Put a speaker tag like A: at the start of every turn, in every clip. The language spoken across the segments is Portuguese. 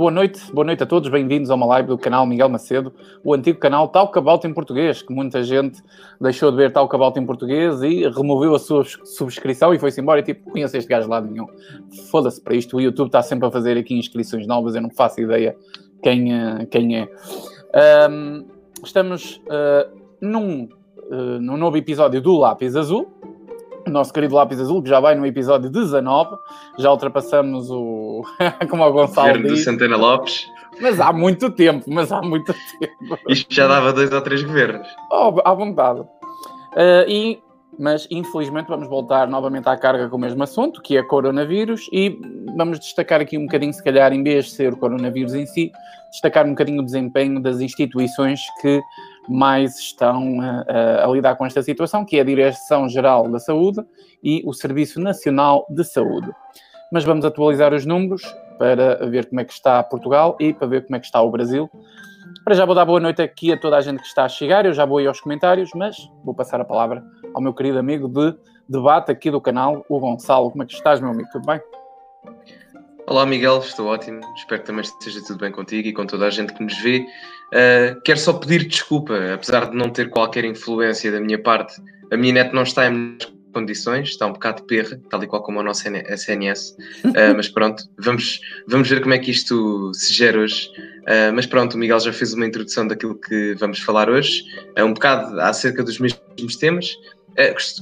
A: boa noite, boa noite a todos, bem-vindos a uma live do canal Miguel Macedo, o antigo canal Tal Cabalto em Português, que muita gente deixou de ver Tal Cabalto em Português e removeu a sua subscrição e foi-se embora e tipo, conheço este gajo lá nenhum. Foda-se para isto, o YouTube está sempre a fazer aqui inscrições novas, eu não faço ideia quem, eh, quem é. Um, estamos uh, num, uh, num novo episódio do Lápis Azul, nosso querido Lápis Azul, que já vai no episódio 19, já ultrapassamos o. como o Gonçalo
B: Governo diz. do Santana Lopes.
A: Mas há muito tempo, mas há muito tempo.
B: Isto já dava dois ou três governos.
A: Oh, à vontade. Uh, e, mas infelizmente vamos voltar novamente à carga com o mesmo assunto, que é coronavírus, e vamos destacar aqui um bocadinho, se calhar, em vez de ser o coronavírus em si, destacar um bocadinho o desempenho das instituições que mais estão a, a, lidar com esta situação, que é a Direção-Geral da Saúde e o Serviço Nacional de Saúde. Mas vamos atualizar os números para ver como é que está Portugal e para ver como é que está o Brasil. Para já vou dar boa noite aqui a toda a gente que está a chegar, eu já vou ir aos comentários, mas vou passar a palavra ao meu querido amigo de debate aqui do canal, o Gonçalo. Como é que estás, meu amigo? Tudo bem?
B: Olá Miguel, estou ótimo. Espero que também esteja tudo bem contigo e com toda a gente que nos vê. Uh, quero só pedir desculpa, apesar de não ter qualquer influência da minha parte, a minha net não está em condições, está um bocado de perra, tal e qual como a nossa SNS. Uh, mas pronto, vamos, vamos ver como é que isto se gera hoje. Uh, mas pronto, o Miguel já fez uma introdução daquilo que vamos falar hoje, uh, um bocado acerca dos mesmos temas.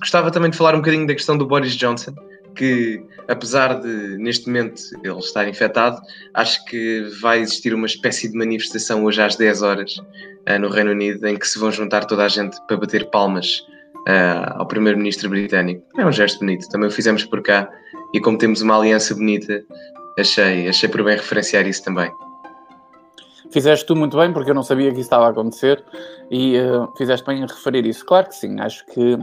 B: gostava também de falar um bocadinho da questão do Boris Johnson, que apesar de neste momento ele estar infectado, acho que vai existir uma espécie de manifestação hoje às 10 horas uh, no Reino Unido em que se vão juntar toda a gente para bater palmas uh, ao primeiro-ministro britânico. É um gesto bonito, também o fizemos por cá e como temos uma aliança bonita, achei, achei por bem referenciar isso também.
A: Fizeste tu muito bem, porque eu não sabia que isso estava a acontecer e uh, fizeste bem em referir isso. Claro que sim, acho que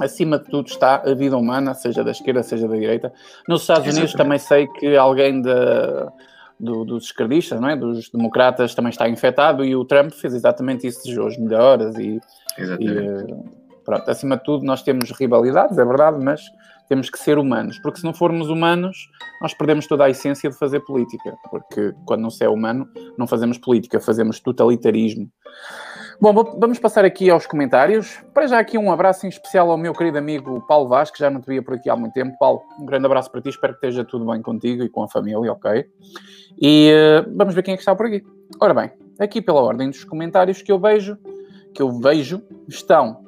A: acima de tudo está a vida humana, seja da esquerda, seja da direita. Nos Estados Unidos também sei que alguém da, do, dos esquerdistas, não é? dos democratas, também está infectado e o Trump fez exatamente isso, desejou as melhoras e, e eh, pronto, acima de tudo nós temos rivalidades, é verdade, mas temos que ser humanos, porque se não formos humanos, nós perdemos toda a essência de fazer política, porque quando não se é humano, não fazemos política, fazemos totalitarismo. Bom, vamos passar aqui aos comentários. Para já aqui um abraço em especial ao meu querido amigo Paulo Vaz, que já não te via por aqui há muito tempo. Paulo, um grande abraço para ti, espero que esteja tudo bem contigo e com a família, ok? E uh, vamos ver quem é que está por aqui. Ora bem, aqui pela ordem dos comentários que eu vejo, que eu vejo, estão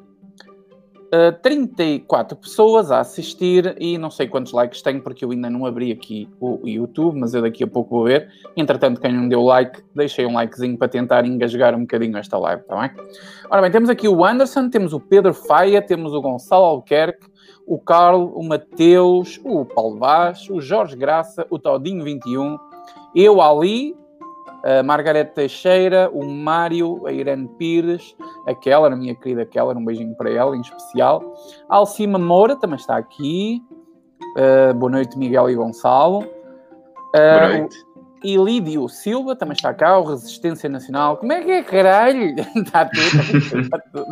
A: uh, 34 pessoas a assistir e não sei quantos likes tenho porque eu ainda não abri aqui o YouTube, mas eu daqui a pouco vou ver. Entretanto, quem não deu like, deixei um likezinho para tentar engasgar um bocadinho esta live, está bem? Ora bem, temos aqui o Anderson, temos o Pedro Faia, temos o Gonçalo Alquerque, o Carlos, o Mateus, o Paulo Vaz, o Jorge Graça, o Todinho 21, eu ali, a Margarete Teixeira, o Mário, a Irene Pires, a Keller, a minha querida Keller, um beijinho para ela em especial. A Alcima Moura também está aqui. Uh, boa noite, Miguel e Gonçalo. Uh, boa noite. E Lídio Silva também está cá, o Resistência Nacional. Como é que é, caralho? está tudo. Está tudo.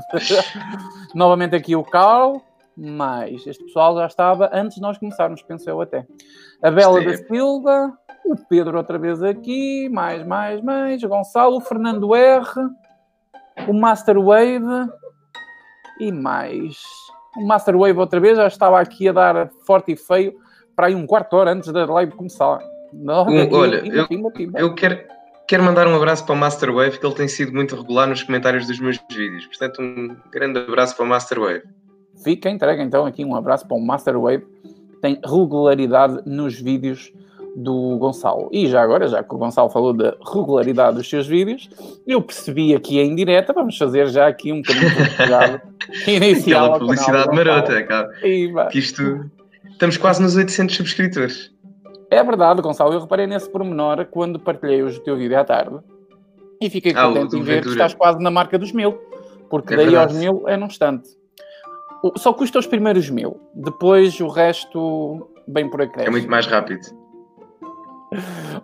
A: Novamente aqui o Carl, mas este pessoal já estava antes de nós começarmos, penso eu até. A Bela da Silva, o Pedro outra vez aqui, mais, mais, mais, Gonçalo, o Fernando R, o Master Wave e mais. O Master Wave outra vez já estava aqui a dar forte e feio para aí um quarto hora antes da live começar.
B: Não, um, olha, eu, eu quero, quero mandar um abraço para o Master Wave, que ele tem sido muito regular nos comentários dos meus vídeos. Portanto, um grande abraço para o Master Wave.
A: Fica entregue então aqui um abraço para o Master Wave. Tem regularidade nos vídeos do Gonçalo. E já agora, já que o Gonçalo falou da regularidade dos seus vídeos, eu percebi aqui em direta, vamos fazer já aqui um bocadinho de
B: inicial. Aquela publicidade marota, cara. E, que isto... Estamos quase nos 800 subscritores.
A: É verdade, Gonçalo, eu reparei nesse pormenor quando partilhei hoje o teu vídeo à tarde e fiquei ah, contente em ver que estás quase na marca dos mil, porque é daí verdade. aos mil é num instante. Só custa os primeiros mil, depois o resto bem por acréscimo.
B: É muito mais rápido.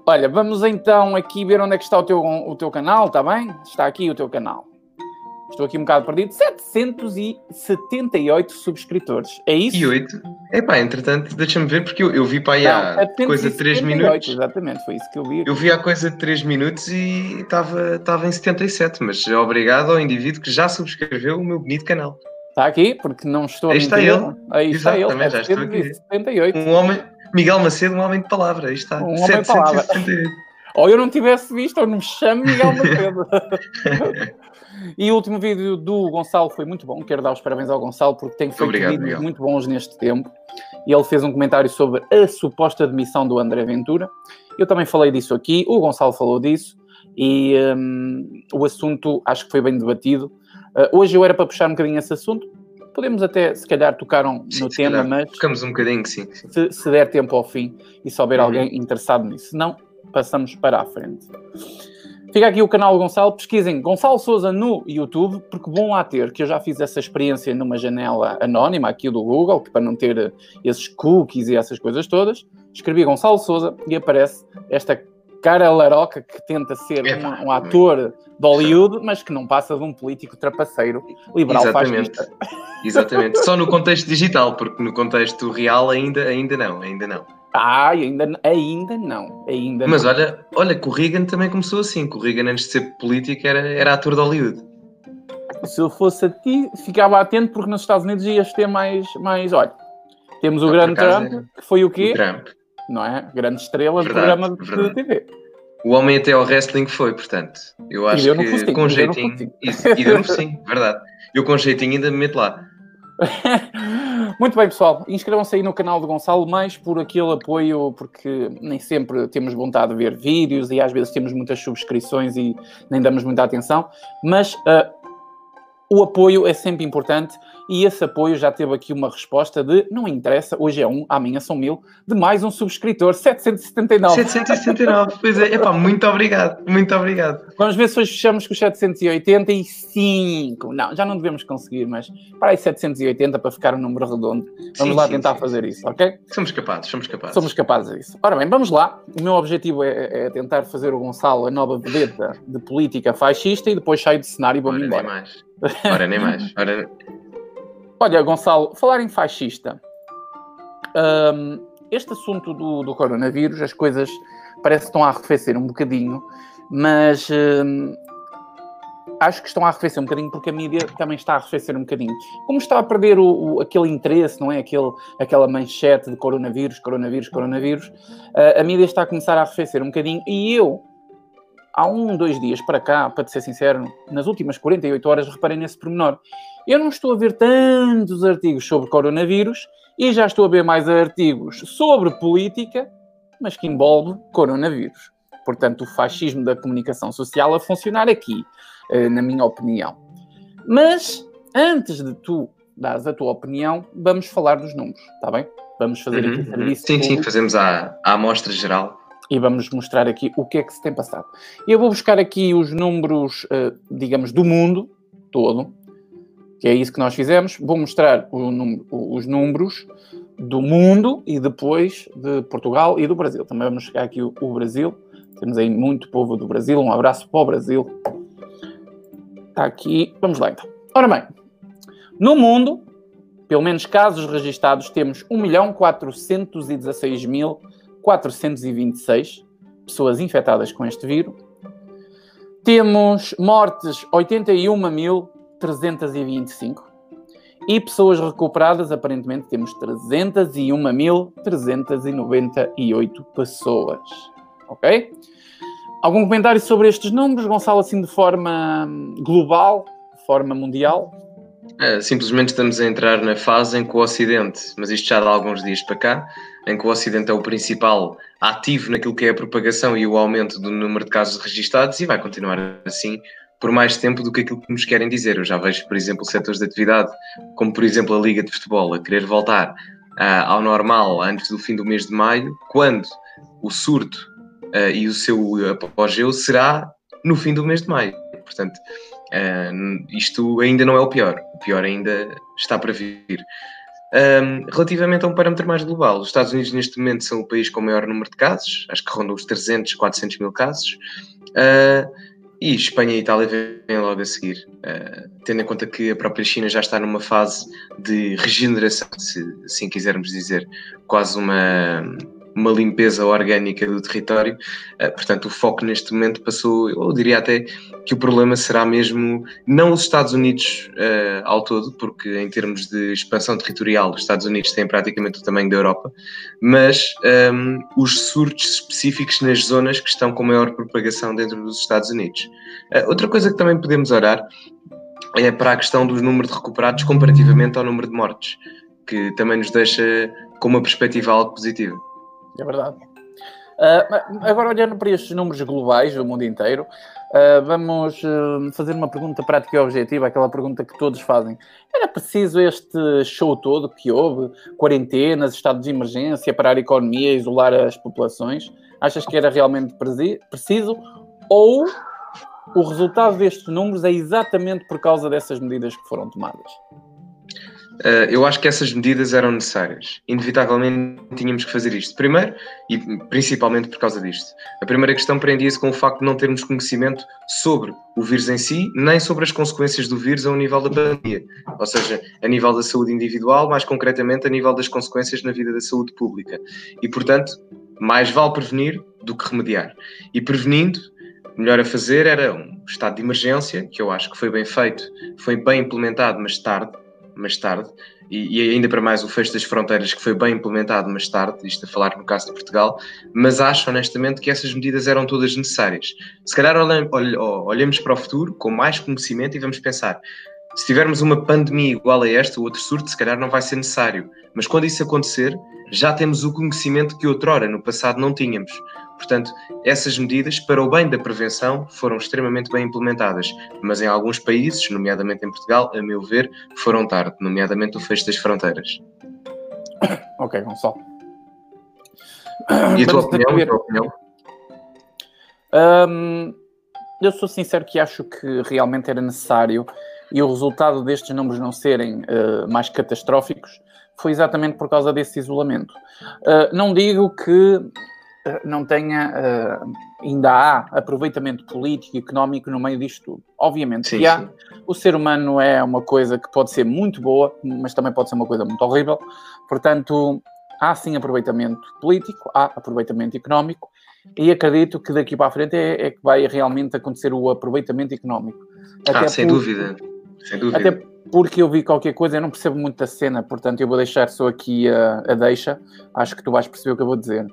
A: Olha, vamos então aqui ver onde é que está o teu, o teu canal, está bem? Está aqui o teu canal. Estou aqui um bocado perdido. 778 subscritores. É isso?
B: E 8. Epá, entretanto, deixa-me ver, porque eu, eu vi para aí há coisa de 3 minutos.
A: Exatamente, foi isso que eu vi.
B: Eu vi há coisa de 3 minutos e estava, estava em 77, mas obrigado ao indivíduo que já subscreveu o meu bonito canal.
A: Está aqui, porque não estou
B: aí a está ele.
A: Aí está ele.
B: Também já estou aqui.
A: 78.
B: Um homem, Miguel Macedo, um homem de palavra. Aí está.
A: Um homem de palavra. ou eu não tivesse visto, ou não me chamo Miguel Macedo. E o último vídeo do Gonçalo foi muito bom. Quero dar os parabéns ao Gonçalo porque tem feito Obrigado, vídeos Miguel. muito bons neste tempo. E ele fez um comentário sobre a suposta demissão do André Ventura. Eu também falei disso aqui, o Gonçalo falou disso e um, o assunto acho que foi bem debatido. Uh, hoje eu era para puxar um bocadinho esse assunto. Podemos até, se calhar, tocar um, sim, no tema, mas.
B: Tocamos um bocadinho, sim. sim.
A: Se, se, der tempo ao fim e se houver uhum. alguém interessado nisso. Se não, passamos para a frente. Fica aqui o canal Gonçalo, pesquisem Gonçalo Souza no YouTube, porque bom lá ter, que eu já fiz essa experiência numa janela anónima aqui do Google, que para não ter esses cookies e essas coisas todas, escrevi Gonçalo Souza e aparece esta cara laroca que tenta ser é, um, um, ator de Hollywood, mas que não passa de um político trapaceiro liberal
B: Exatamente. Fascista. Exatamente. Só no contexto digital, porque no contexto real ainda, ainda não, ainda não.
A: Ah, ainda, ainda não. Ainda
B: Mas
A: não.
B: olha, olha, que o Reagan também começou assim. Que o Reagan, antes de ser político, era, era ator de Hollywood.
A: Se eu fosse a ti, ficava atento porque nos Estados Unidos ias ter mais. mais olha, temos o grande Trump, é... que foi o quê?
B: O Trump.
A: Não é? Grande estrela de programa de, TV.
B: O homem até ao wrestling foi, portanto. Eu acho que com jeitinho. Isso, e deu no focinho, verdade. Eu com jeitinho ainda me meto lá.
A: Muito bem, pessoal. Inscrevam-se aí no canal do Gonçalo, mais por aquele apoio, porque nem sempre temos vontade de ver vídeos e às vezes temos muitas subscrições e nem damos muita atenção. Mas uh, o apoio é sempre importante e esse apoio já teve aqui uma resposta de não interessa, hoje é um, amanhã são mil, de mais um subscritor, 779.
B: 779, pois é, epá, muito obrigado, muito obrigado.
A: Vamos ver se hoje fechamos com os 785. Não, já não devemos conseguir, mas para aí 780 para ficar um número redondo. Vamos sim, lá sim, tentar sim, fazer isso, ok?
B: Somos capazes, somos capazes.
A: Somos capazes disso. Ora bem, vamos lá. O meu objetivo é, é tentar fazer o Gonçalo a nova vedeta de política fascista e depois sair de cenário e vamos embora.
B: Nem mais. Ora, nem mais. Ora...
A: Olha, Gonçalo, falar em fascista. Um, este assunto do, do, coronavírus, as coisas parece que estão a arrefecer um bocadinho, mas um, acho que estão a arrefecer um bocadinho porque a mídia também está a arrefecer um bocadinho. Como está a perder o, o, aquele interesse, não é? Aquele, aquela manchete de coronavírus, coronavírus, coronavírus, uh, a mídia está a começar a arrefecer um bocadinho e eu, há um, dois dias para cá, para te ser sincero, nas últimas 48 horas reparei nesse pormenor. Eu não estou a ver tantos artigos sobre coronavírus e já estou a ver mais artigos sobre política, mas que envolve coronavírus. Portanto, o fascismo da comunicação social a funcionar aqui, eh, na minha opinião. Mas, antes de tu dares a tua opinião, vamos falar dos números, está bem? Vamos fazer aqui
B: uhum, serviço. Sim, sim, fazemos a, a amostra geral.
A: E vamos mostrar aqui o que é que se tem passado. Eu vou buscar aqui os números, eh, digamos, do mundo todo, que é isso que nós fizemos. Vou mostrar número, os números do mundo e depois de Portugal e do Brasil. Também vamos chegar aqui o, o Brasil. Temos aí muito povo do Brasil. Um abraço para o Brasil. Está aqui. Vamos lá então. Ora bem, no mundo, pelo menos casos registados, temos 1.416.426 pessoas infectadas com este vírus. Temos mortes 81 mil 325. E pessoas recuperadas, aparentemente temos 301.398 pessoas. Ok? Algum comentário sobre estes números, Gonçalo, assim de forma global, de forma mundial?
B: É, simplesmente estamos a entrar na fase em que o Ocidente, mas isto já dá alguns dias para cá, em que o Ocidente é o principal ativo naquilo que é a propagação e o aumento do número de casos registados e vai continuar assim por mais tempo do que aquilo que nos querem dizer. Eu já vejo, por exemplo, setores de atividade, como por exemplo a Liga de Futebol, a querer voltar uh, ao normal antes do fim do mês de maio, quando o surto uh, e o seu apogeu será no fim do mês de maio. Portanto, uh, isto ainda não é o pior. O pior ainda está para vir. Um, relativamente a um parâmetro mais global, os Estados Unidos neste momento são o país com o maior número de casos, acho que rondam os 300, 400 mil casos. Uh, e Espanha e Itália vêm logo a seguir, uh, tendo em conta que a própria China já está numa fase de regeneração, se assim quisermos dizer, quase uma, uma limpeza orgânica do território. Uh, portanto, o foco neste momento passou, eu diria até que o problema será mesmo não os Estados Unidos uh, ao todo, porque em termos de expansão territorial, os Estados Unidos têm praticamente o tamanho da Europa, mas um, ehm, os surtos específicos nas zonas que estão com maior propagação dentro dos Estados Unidos. Uh, outra coisa que também podemos olhar é para a questão dos números de recuperados comparativamente ao número de mortes, que também nos deixa com uma perspectiva algo positiva.
A: É verdade. Uh, agora, olhando para estes números globais do mundo inteiro, uh, vamos uh, fazer uma pergunta prática e objetiva, aquela pergunta que todos fazem. Era preciso este show todo que houve? Quarentenas, estado de emergência, parar a economia, isolar as populações? Achas que era realmente preciso? Ou o resultado destes números é exatamente por causa dessas medidas que foram tomadas?
B: Uh, eu acho que essas medidas eram necessárias. Inevitavelmente tínhamos que fazer isto. Primeiro, e principalmente por causa disto. A primeira questão prendia-se com o facto de não termos conhecimento sobre o vírus em si, nem sobre as consequências do vírus ao nível da pandemia. Ou seja, a nível da saúde individual, mais concretamente a nível das consequências na vida da saúde pública. E, portanto, mais vale prevenir do que remediar. E prevenindo, melhor a fazer era um estado de emergência, que eu acho que foi bem feito, foi bem implementado, mas tarde mais tarde, e, e, ainda para mais o fecho das fronteiras, que foi bem implementado mais tarde, isto a falar no caso de Portugal, mas acho honestamente que essas medidas eram todas necessárias. Se calhar olhemos para o futuro com mais conhecimento e vamos pensar. Se tivermos uma pandemia igual a esta, ou outro surto, se calhar não vai ser necessário. Mas quando isso acontecer, já temos o conhecimento que outrora, no passado, não tínhamos. Portanto, essas medidas, para o bem da prevenção, foram extremamente bem implementadas, mas em alguns países, nomeadamente em Portugal, a meu ver, foram tarde, nomeadamente o fecho das fronteiras.
A: Ok, Gonçalo.
B: E a tua opinião? A tua opinião?
A: Um, eu sou sincero que acho que realmente era necessário e o resultado destes números não serem uh, mais catastróficos foi exatamente por causa desse isolamento. Uh, não digo que não tenha, uh, ainda há aproveitamento político e económico no meio disto tudo. Obviamente sim, que há. Sim. O ser humano é uma coisa que pode ser muito boa, mas também pode ser uma coisa muito horrível. Portanto, há sim aproveitamento político, há aproveitamento económico, e acredito que daqui para a frente é, é que vai realmente acontecer o aproveitamento económico.
B: Até ah, sem dúvida. Sem dúvida.
A: Até porque eu vi qualquer coisa, eu não percebo muito da cena, portanto eu vou deixar só aqui a, a deixa, acho que tu vais perceber o que eu vou dizer.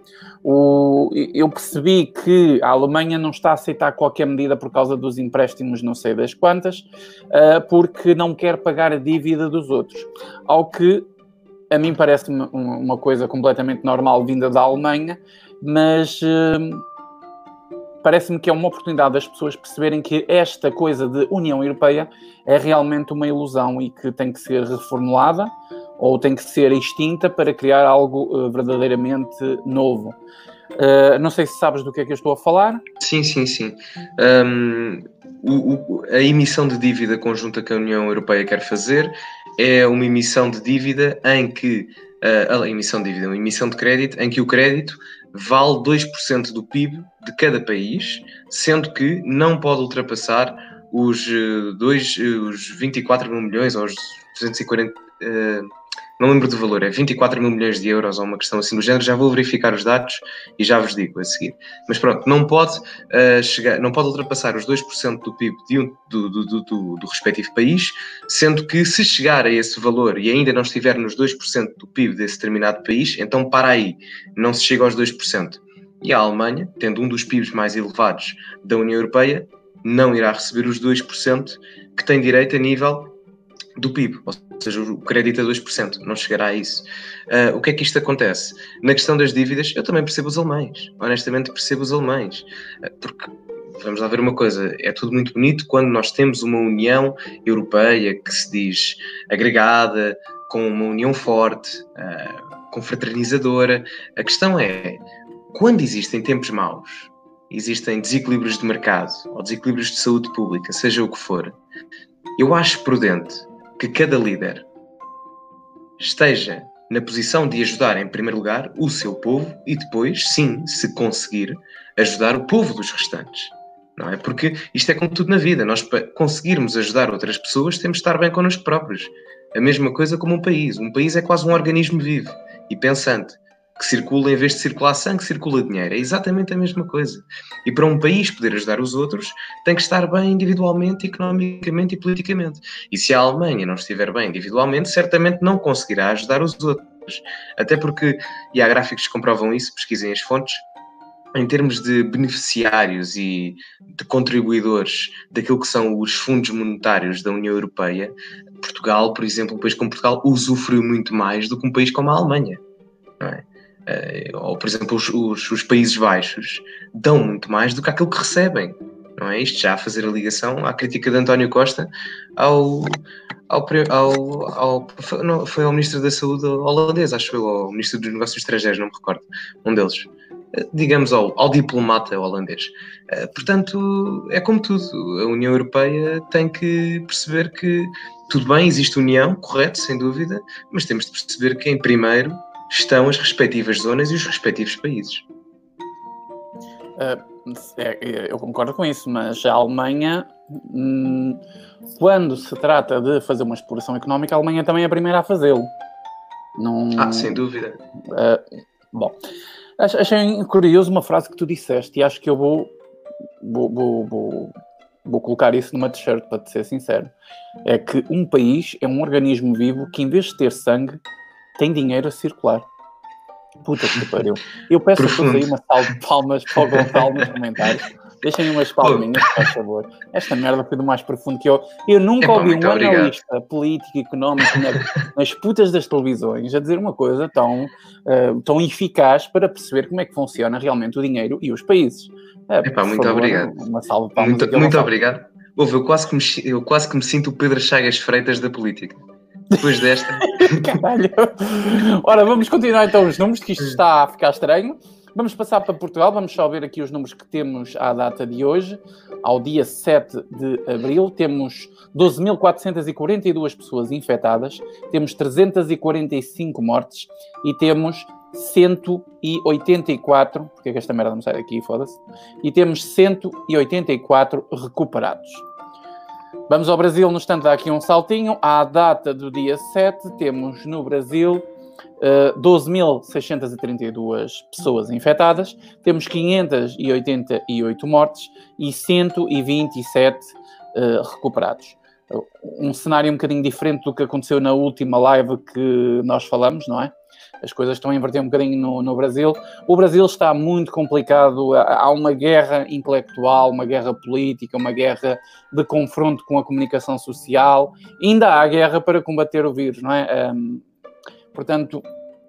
A: O, eu percebi que a Alemanha não está a aceitar qualquer medida por causa dos empréstimos, não sei das quantas, uh, porque não quer pagar a dívida dos outros. Ao que a mim parece-me uma coisa completamente normal vinda da Alemanha, mas. Uh, parece-me que é uma oportunidade das pessoas perceberem que esta coisa de União Europeia é realmente uma ilusão e que tem que ser reformulada ou tem que ser extinta para criar algo uh, verdadeiramente novo. Uh, não sei se sabes do que é que eu estou a falar.
B: Sim, sim, sim. Um, o, o, a emissão de dívida conjunta que a União Europeia quer fazer é uma emissão de dívida em que uh, a emissão de dívida, uma emissão de crédito em que o crédito vale 2% do PIB de cada país, sendo que não pode ultrapassar os, eh, dois, eh, os 24 mil milhões ou os 240. Uh, não lembro do valor, é 24 mil milhões de euros ou uma questão assim do género. Já vou verificar os dados e já vos digo a seguir. Mas pronto, não pode, uh, chegar, não pode ultrapassar os 2% do PIB um, do, do, do, do, respectivo país, sendo que se chegar a esse valor e ainda não estiver nos 2% do PIB desse determinado país, então para aí, não se chega aos 2%. E a Alemanha, tendo um dos PIBs mais elevados da União Europeia, não irá receber os 2% que tem direito a nível do PIB, ou seja, o crédito a 2%, não chegará a isso. Uh, o que é que isto acontece? Na questão das dívidas, eu também percebo os alemães, honestamente percebo os alemães, uh, porque vamos lá ver uma coisa, é tudo muito bonito quando nós temos uma União Europeia que se diz agregada, com uma união forte, uh, confraternizadora. A questão é, quando existem tempos maus, existem desequilíbrios de mercado ou desequilíbrios de saúde pública, seja o que for, eu acho prudente que cada líder esteja na posição de ajudar, em primeiro lugar, o seu povo e depois, sim, se conseguir, ajudar o povo dos restantes. Não é? Porque isto é como tudo na vida. Nós, para conseguirmos ajudar outras pessoas, temos de estar bem connosco próprios. A mesma coisa como um país. Um país é quase um organismo vivo e pensante que circula, em vez de circular sangue, circula dinheiro. É exatamente a mesma coisa. E para um país poder ajudar os outros, tem que estar bem individualmente, economicamente e politicamente. E se a Alemanha não estiver bem individualmente, certamente não conseguirá ajudar os outros. Até porque, e há gráficos que comprovam isso, pesquisem as fontes, em termos de beneficiários e de contribuidores daquilo que são os fundos monetários da União Europeia, Portugal, por exemplo, um país como Portugal, usufruiu muito mais do que um país como a Alemanha. Não é? Uh, ou por exemplo os, os, os, Países Baixos, dão muito mais do que aquilo que recebem. Não é isto já a fazer a ligação à crítica de António Costa ao, ao, ao, ao não, foi ao Ministro da Saúde holandês, acho eu, ao Ministro dos Negócios Estrangeiros, não me recordo, um deles eh, digamos, ao, ao, diplomata holandês. Uh, portanto, é como tudo. A União Europeia tem que perceber que, tudo bem, existe união, correto, sem dúvida, mas temos de perceber que, em primeiro, estão as respectivas zonas e os respectivos países.
A: Uh, é, eu concordo com isso, mas a Alemanha, hum, quando se trata de fazer uma exploração económica, a Alemanha também é a primeira a fazê-lo.
B: Não... Ah, sem dúvida.
A: Uh, bom, achei curioso uma frase que tu disseste e acho que eu vou, vou, vou, vou, vou colocar isso numa t-shirt, para te ser sincero. É que um país é um organismo vivo que, em vez de ter sangue, tem dinheiro a circular. Puta que pariu. Eu peço Profundo. a todos aí uma salva de palmas para o Gonçalo nos comentários. Deixem umas palminhas, por favor. Esta merda foi do mais profundo que eu. Eu nunca Epa, ouvi um obrigado. analista político, económico, nas putas das televisões, a dizer uma coisa tão, uh, tão eficaz para perceber como é que funciona realmente o dinheiro e os países.
B: Uh, Epá, muito favor, obrigado.
A: Uma salva de palmas.
B: Muito, muito obrigado. Ouve, eu quase, que me, eu quase que me sinto o Pedro Chagas Freitas da política. Depois desta.
A: Caralho. Ora, vamos continuar então os números, que isto está a ficar estranho. Vamos passar para Portugal, vamos só ver aqui os números que temos à data de hoje. Ao dia 7 de abril, temos 12.442 pessoas infectadas, temos 345 mortes e temos 184, porque é que esta merda não sai daqui, foda-se, e temos 184 recuperados. Vamos ao Brasil, no instante, dá aqui um saltinho. À data do dia 7, temos no Brasil uh, eh, 12.632 pessoas infectadas, temos 588 mortes e 127 uh, eh, recuperados. Um cenário um bocadinho diferente do que aconteceu na última live que nós falamos, não é? As coisas estão a inverter um bocadinho no, no Brasil. O Brasil está muito complicado, há uma guerra intelectual, uma guerra política, uma guerra de confronto com a comunicação social, ainda há guerra para combater o vírus, não é? Um, portanto,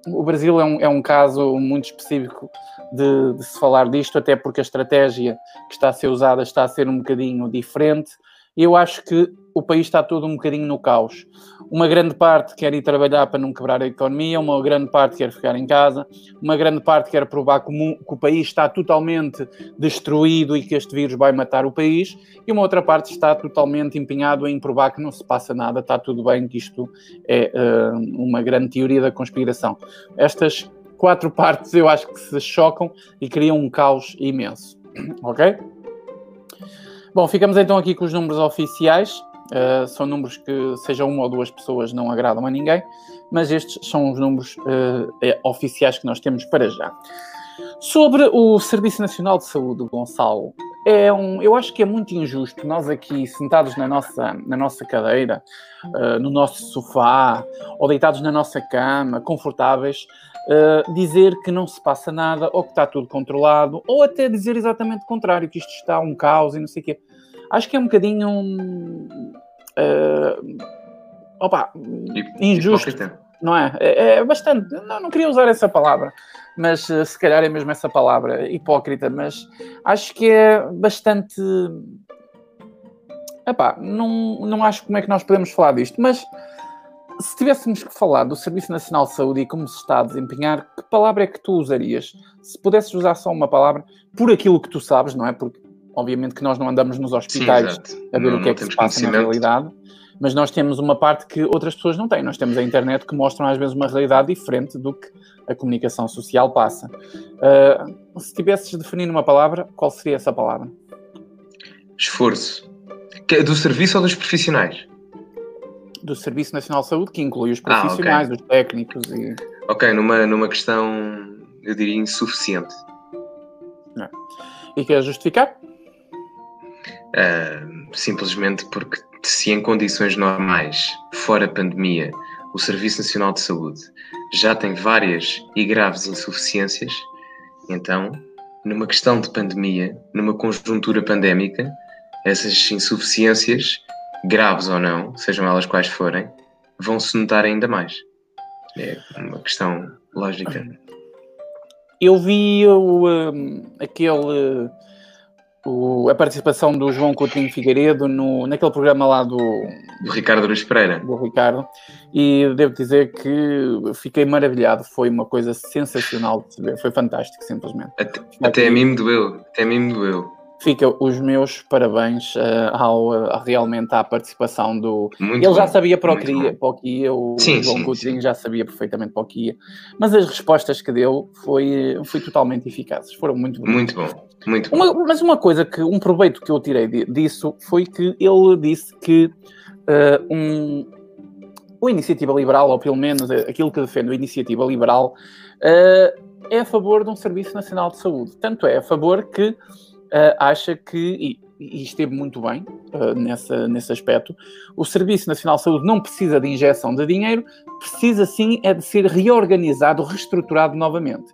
A: o Brasil é um, é um caso muito específico de, de, se falar disto, até porque a estratégia que está a ser usada está a ser um bocadinho diferente. E eu acho que o país está todo um bocadinho no caos. Uma grande parte quer ir trabalhar para não quebrar a economia, uma grande parte quer ficar em casa, uma grande parte quer provar que o país está totalmente destruído e que este vírus vai matar o país, e uma outra parte está totalmente empenhado em provar que não se passa nada, está tudo bem, que isto é uh, uma grande teoria da conspiração. Estas quatro partes eu acho que se chocam e criam um caos imenso. ok? Bom, ficamos então aqui com os números oficiais. Uh, são números que, seja uma ou duas pessoas, não agradam a ninguém, mas estes são os números uh, oficiais que nós temos para já. Sobre o Serviço Nacional de Saúde, Gonçalo, é um, eu acho que é muito injusto nós aqui, sentados na nossa, na nossa cadeira, uh, no nosso sofá, ou deitados na nossa cama, confortáveis, uh, dizer que não se passa nada, ou que está tudo controlado, ou até dizer exatamente o contrário, que isto está um caos e não sei o quê. Acho que é um bocadinho. Uh, opa, injusto. Não é? é? É bastante. Não, não queria usar essa palavra, mas uh, se calhar é mesmo essa palavra, hipócrita, mas acho que é bastante. Epá, não, não acho como é que nós podemos falar disto, mas se tivéssemos que falar do Serviço Nacional de Saúde e como se está a desempenhar, que palavra é que tu usarias? Se pudesses usar só uma palavra, por aquilo que tu sabes, não é? Porque Obviamente que nós não andamos nos hospitais Sim, a ver não, o que é que se passa na realidade, mas nós temos uma parte que outras pessoas não têm. Nós temos a internet que mostra às vezes uma realidade diferente do que a comunicação social passa. Uh, se tivesses de definir uma palavra, qual seria essa palavra?
B: esforço do serviço ou dos profissionais?
A: Do Serviço Nacional de Saúde, que inclui os profissionais, ah, okay. os técnicos e.
B: Ok, numa, numa questão, eu diria, insuficiente.
A: Não. E quer justificar?
B: Uh, simplesmente porque se em condições normais, fora pandemia, o Serviço Nacional de Saúde já tem várias e graves insuficiências, então, numa questão de pandemia, numa conjuntura pandémica, essas insuficiências, graves ou não, sejam elas quais forem, vão se notar ainda mais. É uma questão lógica.
A: Eu vi o, um, aquele o, a participação do João Coutinho Figueiredo no, naquele programa lá do,
B: do Ricardo Luís Pereira.
A: Do Ricardo, e devo dizer que fiquei maravilhado, foi uma coisa sensacional de se ver, foi fantástico, simplesmente.
B: Até, até a mim me doeu, até a mim me doeu
A: fica os meus parabéns uh, ao, uh, realmente à participação do. Muito Ele já sabia para o, que para o que ia, o sim, João sim, Coutinho sim. já sabia perfeitamente para o que ia, mas as respostas que deu foi, foi totalmente eficazes, foram muito
B: bonitas. Muito bom, muito bom.
A: Uma, mas uma coisa que, um proveito que eu tirei disso foi que ele disse que uh, um, o Iniciativa Liberal, ou pelo menos aquilo que defende a Iniciativa Liberal, é a favor de um Serviço Nacional de Saúde. Tanto é a favor que uh, acha que, e, e, esteve muito bem uh, nessa, nesse aspecto, o Serviço Nacional de Saúde não precisa de injeção de dinheiro, precisa sim é de ser reorganizado, reestruturado novamente.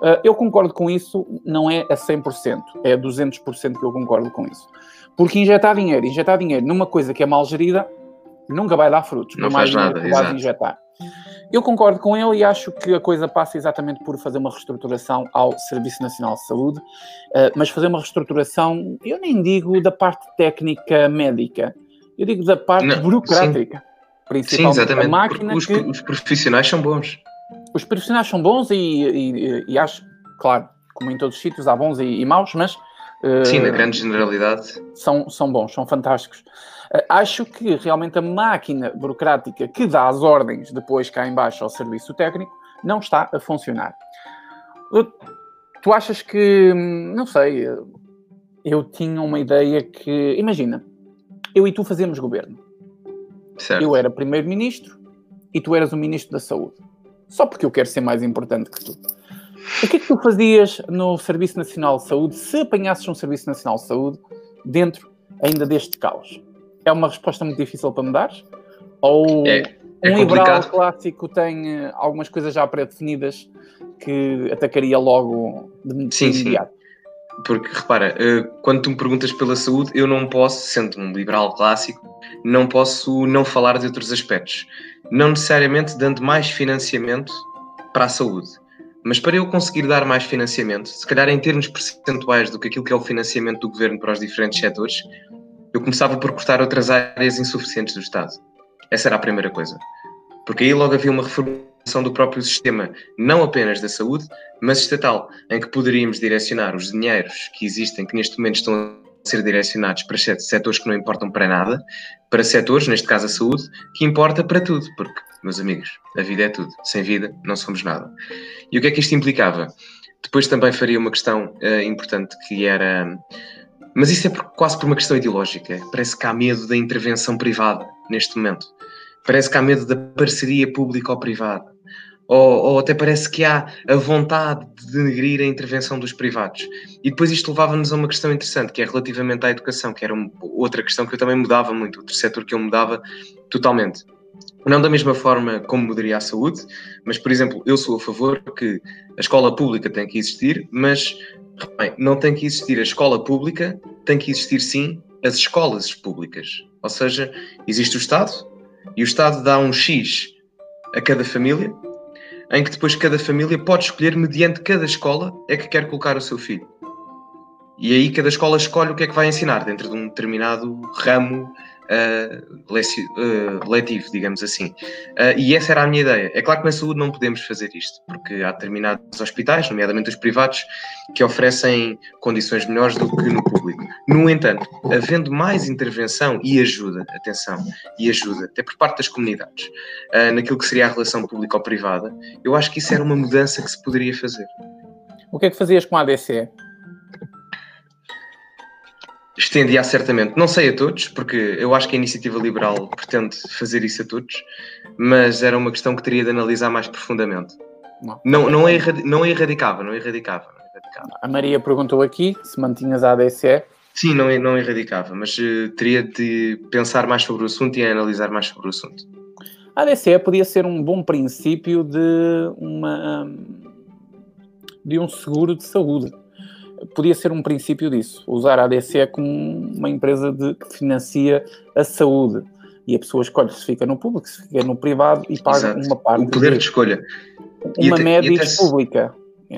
A: Uh, eu concordo com isso, não é a 100%, é a 200% que eu concordo com isso. Porque injetar dinheiro, injetar dinheiro numa coisa que é mal gerida, nunca vai dar frutos,
B: não faz nada,
A: que injetar. Eu concordo com ele e acho que a coisa passa exatamente por fazer uma reestruturação ao Serviço Nacional de Saúde, uh, mas fazer uma reestruturação, eu nem digo da parte técnica médica, eu digo da parte Não, burocrática. Sim.
B: Principalmente sim, exatamente. máquina os, que... os profissionais são bons.
A: Os profissionais são bons e, e, e acho, claro, como em todos os sítios, há bons e, e maus, mas
B: Sim, na grande generalidade.
A: São, são bons, são fantásticos. Uh, acho que realmente a máquina burocrática que dá as ordens depois cá embaixo ao serviço técnico não está a funcionar. Uh, tu achas que, não sei, eu tinha uma ideia que, imagina, eu e tu fazemos governo. Certo. Eu era primeiro-ministro e tu eras o ministro da saúde. Só porque eu quero ser mais importante que tu. O que é que tu fazias no Serviço Nacional de Saúde se apanhasses um Serviço Nacional de Saúde dentro ainda deste caos? É uma resposta muito difícil para me dar? Ou é, é um liberal clássico tem eh, algumas coisas já pré-definidas que atacaria logo de, sim, imediato? Sim.
B: Porque repara, eh, quando tu me perguntas pela saúde, eu não posso, sendo um liberal clássico, não posso não falar de outros aspectos. Não necessariamente dando mais financiamento para a saúde mas para eu conseguir dar mais financiamento, se calhar em termos percentuais do que aquilo que é o financiamento do governo para os diferentes setores, eu começava por cortar outras áreas insuficientes do Estado. Essa era a primeira coisa. Porque aí logo havia uma reformulação do próprio sistema, não apenas da saúde, mas estatal, em que poderíamos direcionar os dinheiros que existem, que neste momento estão a ser direcionados para setores que não importam para nada, para setores, neste caso a saúde, que importa para tudo, porque meus amigos. A vida é tudo. Sem vida, não somos nada. E o que é que isto implicava? Depois também faria uma questão uh, importante que era. Mas isso é por, quase por uma questão ideológica. Parece que há medo da intervenção privada neste momento. Parece que há medo da parceria público-privada. Ou, ou, até parece que há a vontade de denegrir a intervenção dos privados. E depois isto levava-nos a uma questão interessante, que é relativamente à educação, que era outra questão que eu também mudava muito, outro setor que eu mudava totalmente não da mesma forma como mudaria a saúde, mas, por exemplo, eu sou a favor que a escola pública tem que existir, mas bem, não tem que existir a escola pública, tem que existir sim as escolas públicas. Ou seja, existe o Estado e o Estado dá um X a cada família, em que depois cada família pode escolher, mediante cada escola, é que quer colocar o seu filho. E aí cada escola escolhe o que é que vai ensinar dentro de um determinado ramo uh, letivo, digamos assim. Uh, e essa era a minha ideia. É claro que na saúde não podemos fazer isto, porque há determinados hospitais, nomeadamente os privados, que oferecem condições melhores do que no público. No entanto, havendo mais intervenção e ajuda, atenção, e ajuda, até por parte das comunidades, uh, naquilo que seria a relação público-privada, eu acho que isso era uma mudança que se poderia fazer.
A: O que é que fazias com a ADC?
B: Estendia certamente, não sei a todos, porque eu acho que a iniciativa liberal pretende fazer isso a todos, mas era uma questão que teria de analisar mais profundamente. Não, não, não, não é erradicável, não é erradicável.
A: A Maria perguntou aqui se mantinhas a ADSE.
B: Sim, não, não erradicava, mas uh, teria de pensar mais sobre o assunto e analisar mais sobre o assunto.
A: A ADSE podia ser um bom princípio de, uma, de um seguro de saúde. Podia ser um princípio disso. Usar a ADSE como uma empresa de, que financia a saúde. E a pessoa escolhe se fica no público, se fica no privado e paga Exato. uma parte.
B: O poder de, de escolha.
A: Uma média pública.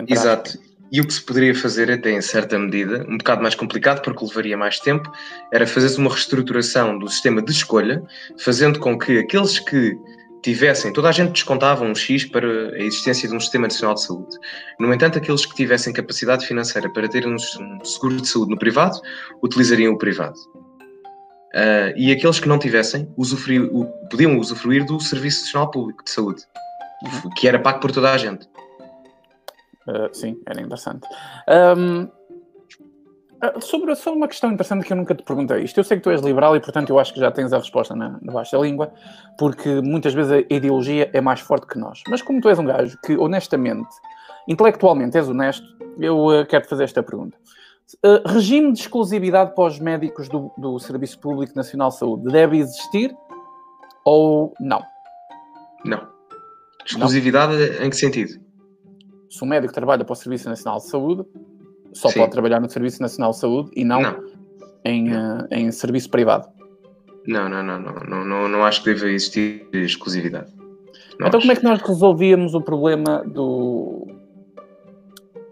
B: Exato. E o que se poderia fazer, até em certa medida, um bocado mais complicado, porque levaria mais tempo, era fazer-se uma reestruturação do sistema de escolha, fazendo com que aqueles que tivessem, toda a gente descontava um X para a existência de um sistema nacional de saúde. No entanto, aqueles que tivessem capacidade financeira para ter um seguro de saúde no privado, utilizariam o privado. Uh, e aqueles que não tivessem, usufruir, podiam usufruir do Serviço Nacional Público de Saúde, que era pago por toda a gente.
A: Uh, sim, era interessante. Um, sobre, sobre uma questão interessante que eu nunca te perguntei. Isto eu sei que tu és liberal e, portanto, eu acho que já tens a resposta na, na baixa língua, porque muitas vezes a ideologia é mais forte que nós. Mas como tu és um gajo que, honestamente, intelectualmente és honesto, eu uh, quero-te fazer esta pergunta. Uh, regime de exclusividade para os médicos do, do Serviço Público Nacional de Saúde deve existir ou não?
B: Não. Exclusividade não? em que sentido?
A: se um médico trabalha para o Serviço Nacional de Saúde, só Sim. pode trabalhar no Serviço Nacional de Saúde e não, não. Em, uh, em serviço privado.
B: Não, não, não, não, não, não, não acho que deva existir exclusividade.
A: Não então, acho. como é que nós resolvíamos o problema do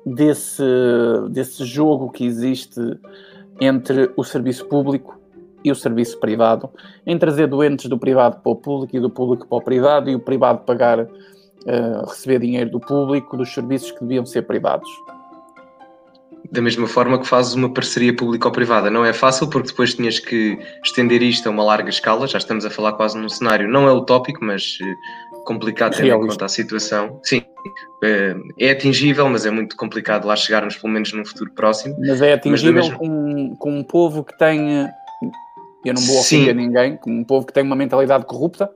A: desse, desse jogo que existe entre o serviço público e o serviço privado, em trazer doentes do privado para o público e do público para o privado e o privado pagar uh, receber dinheiro do público dos serviços que deviam ser privados.
B: Da mesma forma que fazes uma parceria público-privada. Não é fácil porque depois tinhas que estender isto a uma larga escala. Já estamos a falar quase num cenário, não é utópico, mas eh, complicado tendo em conta a situação. Sim, eh, é atingível, mas é muito complicado lá chegarmos, pelo menos num futuro próximo.
A: Mas é atingível mas mesma... com, com um povo que tem. Eu não vou ofender ninguém, com um povo que tem uma mentalidade corrupta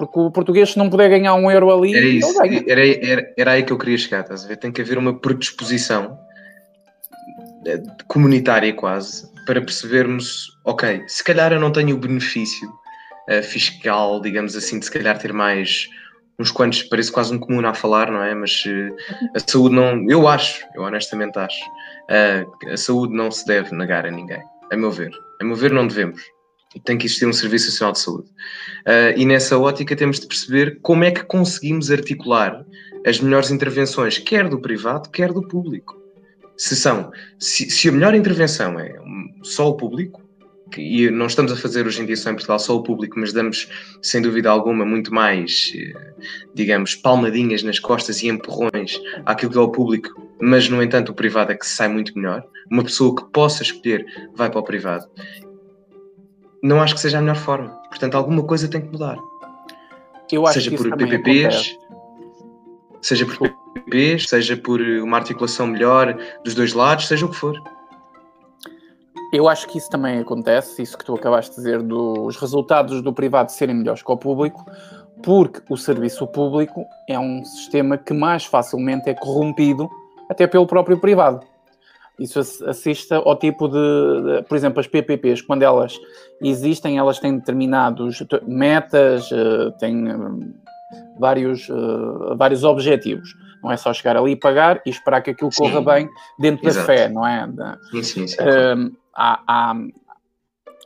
A: porque o português, se não puder ganhar um euro ali,
B: era isso. Era, era, era, aí que eu queria chegar, estás a ver? Tem que haver uma predisposição comunitária quase para percebermos, ok, se calhar eu não tenho o benefício uh, fiscal, digamos assim, de se calhar ter mais uns quantos, parece quase um comum a falar, não é? Mas uh, a saúde não, eu acho, eu honestamente acho, uh, a saúde não se deve negar a ninguém, a meu ver. A meu ver, não devemos tem que existir um Serviço Nacional de Saúde. E nessa ótica temos de perceber como é que conseguimos articular as melhores intervenções, quer do privado, quer do público. Se são, se, se a melhor intervenção é só o público, que, e não estamos a fazer hoje em dia só em Portugal só o público, mas damos, sem dúvida alguma, muito mais, eh, digamos, palmadinhas nas costas e empurrões àquilo que é o público, mas, no entanto, o privado é que se sai muito melhor. Uma pessoa que possa escolher vai para o privado não acho que seja a melhor forma. Portanto, alguma coisa tem que mudar.
A: Eu acho seja que por PPPs,
B: seja por PPPs, seja por uma articulação melhor dos dois lados, seja o que for.
A: Eu acho que isso também acontece, isso que tu acabaste de dizer, dos resultados do privado serem melhores que o público, porque o serviço público é um sistema que mais facilmente é corrompido até pelo próprio privado. Isso assista ao tipo de, de, por exemplo, as PPPs, quando elas existem, elas têm determinados metas, uh, têm uh, vários, uh, vários objetivos. Não é só chegar ali e pagar e esperar que aquilo sim. corra bem dentro Exato. da fé, não é?
B: sim, sim, sim.
A: Há, há,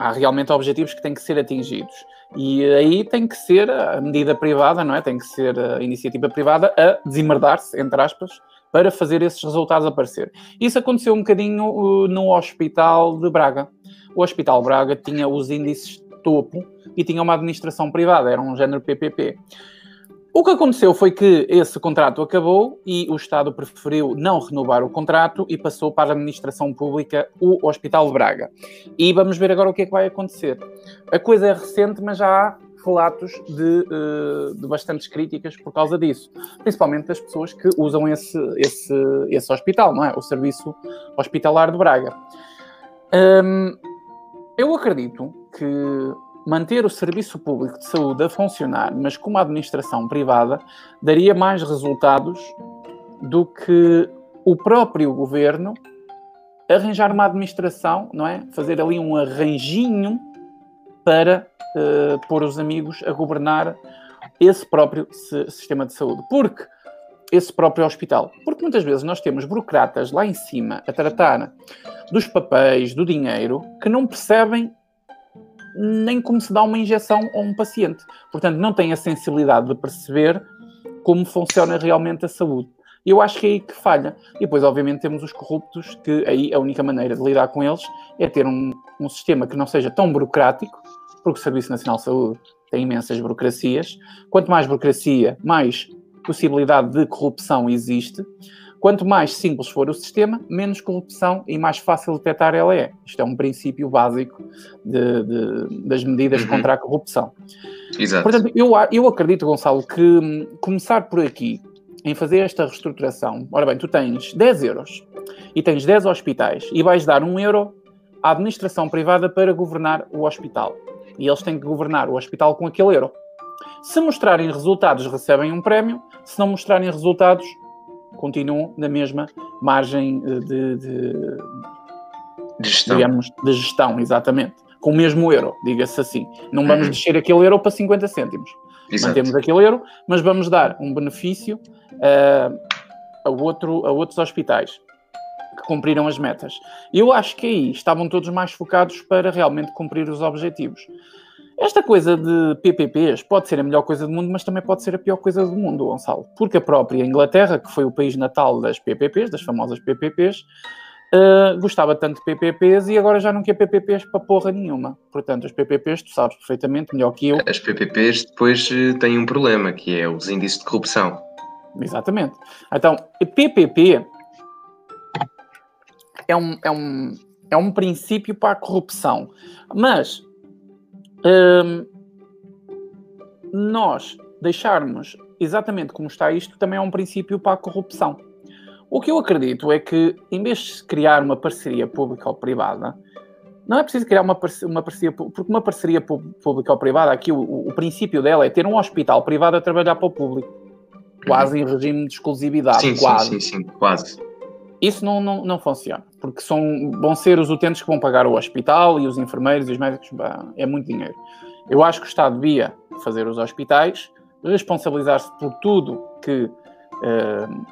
A: há realmente objetivos que têm que ser atingidos. E aí tem que ser a medida privada, não é? Tem que ser a iniciativa privada a desemerdar-se, entre aspas, para fazer esses resultados aparecer. Isso aconteceu um bocadinho uh, no Hospital de Braga. O Hospital de Braga tinha os índices topo e tinha uma administração privada, era um género PPP. O que aconteceu foi que esse contrato acabou e o Estado preferiu não renovar o contrato e passou para a administração pública o Hospital de Braga. E vamos ver agora o que é que vai acontecer. A coisa é recente, mas já há relatos de, uh, de bastantes críticas por causa disso, principalmente das pessoas que usam esse, esse, esse hospital, não é? O Serviço Hospitalar de Braga. Um, eu acredito que manter o serviço público de saúde a funcionar, mas com uma administração privada, daria mais resultados do que o próprio governo arranjar uma administração, não é? Fazer ali um arranjinho para uh, pôr os amigos a governar esse próprio sistema de saúde. Porque esse próprio hospital. Porque muitas vezes nós temos burocratas lá em cima a tratar dos papéis, do dinheiro, que não percebem nem como se dá uma injeção a um paciente. Portanto, não têm a sensibilidade de perceber como funciona realmente a saúde. Eu acho que é aí que falha. E depois, obviamente, temos os corruptos, que aí a única maneira de lidar com eles é ter um, um sistema que não seja tão burocrático, porque o Serviço Nacional de Saúde tem imensas burocracias. Quanto mais burocracia, mais possibilidade de corrupção existe. Quanto mais simples for o sistema, menos corrupção e mais fácil de detectar ela é. Isto é um princípio básico de, de, das medidas uhum. contra a corrupção.
B: Exato.
A: Portanto, eu, eu acredito, Gonçalo, que hum, começar por aqui, em fazer esta reestruturação, ora bem, tu tens 10 euros e tens 10 hospitais e vais dar 1 euro à administração privada para governar o hospital. E eles têm que governar o hospital com aquele euro. Se mostrarem resultados, recebem um prémio. Se não mostrarem resultados, continuam na mesma margem de, de,
B: de gestão.
A: Digamos, de gestão, exatamente. Com o mesmo euro, diga-se assim. Não vamos uhum. descer aquele euro para 50 cêntimos. Exato. Mantemos aquele euro, mas vamos dar um benefício uh, a, outro, a outros hospitais que cumpriram as metas. Eu acho que aí estavam todos mais focados para realmente cumprir os objetivos. Esta coisa de PPPs pode ser a melhor coisa do mundo, mas também pode ser a pior coisa do mundo, Gonçalo. Porque a própria Inglaterra, que foi o país natal das PPPs, das famosas PPPs, uh, eh, gostava tanto de PPPs e agora já não quer PPPs para porra nenhuma. Portanto, as PPPs, tu sabes perfeitamente, melhor que eu.
B: As PPPs depois eh, têm um problema, que é os índices de corrupção.
A: Exatamente. Então, PPP é um, é um, é um princípio para a corrupção. Mas Hum, nós deixarmos exatamente como está isto também é um princípio para a corrupção. O que eu acredito é que, em vez de criar uma parceria pública ou privada, não é preciso criar uma, parceria, uma parceria porque uma parceria pública ou privada, aqui o, o, princípio dela é ter um hospital privado a trabalhar para o público, quase em regime de exclusividade.
B: Sim,
A: quase.
B: sim, sim, sim, quase.
A: Isso não, não, não funciona, porque são, vão ser os utentes que vão pagar o hospital e os enfermeiros e os médicos, é muito dinheiro. Eu acho que o Estado devia fazer os hospitais, responsabilizar-se por tudo que uh,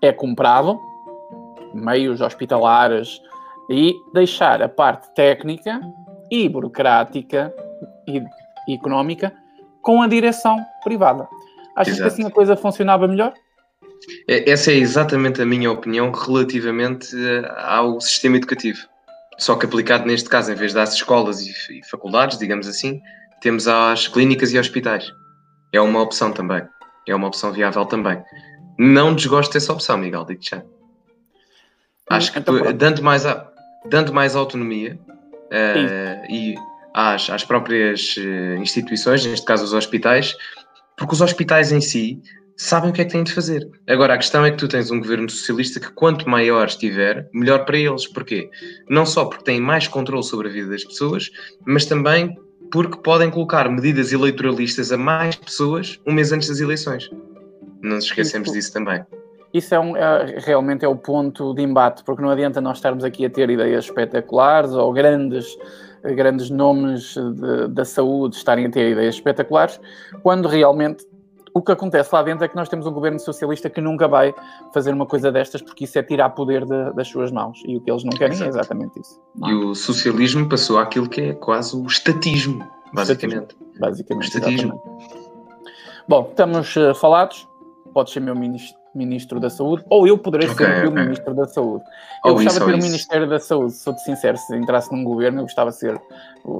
A: é comprado, meios hospitalares, e deixar a parte técnica e burocrática e, e económica com a direção privada. Acho que assim a coisa funcionava melhor?
B: É, essa é exatamente a minha opinião relativamente eh, ao sistema educativo. Só que aplicado neste caso, em vez das escolas e faculdades, digamos assim, temos as clínicas e hospitais. É uma opção também. É uma opção viável também. Não desgosto dessa opção, Miguel, digo já. Acho que então, dando, mais a, dando mais autonomia uh, e às, às próprias uh, instituições, neste caso os hospitais, porque os hospitais em si sabem o que é que têm de fazer. Agora, a questão é que tu tens um governo socialista que quanto maior estiver, melhor para eles. Porquê? Não só porque têm mais controle sobre a vida das pessoas, mas também porque podem colocar medidas eleitoralistas a mais pessoas um mês antes das eleições. Não nos esquecemos isso, disso também.
A: Isso é, um, é, realmente é o ponto de embate, porque não adianta nós estarmos aqui a ter ideias espetaculares ou grandes grandes nomes de, da saúde estarem a ter ideias espetaculares, quando realmente o que acontece lá dentro é que nós temos um governo socialista que nunca vai fazer uma coisa destas porque isso é tirar poder de, das suas mãos e o que eles não querem é Exato. é exatamente isso.
B: E o socialismo passou àquilo que é quase o estatismo, basicamente.
A: Estatismo, basicamente. O estatismo. Exatamente. Bom, estamos uh, falados. Pode ser meu ministro, Ministro da Saúde, ou eu poderei okay, ser o okay. Ministro da Saúde. Eu ou gostava de ter o Ministério da Saúde, sou-te sincero, se entrasse num governo, eu gostava de ser,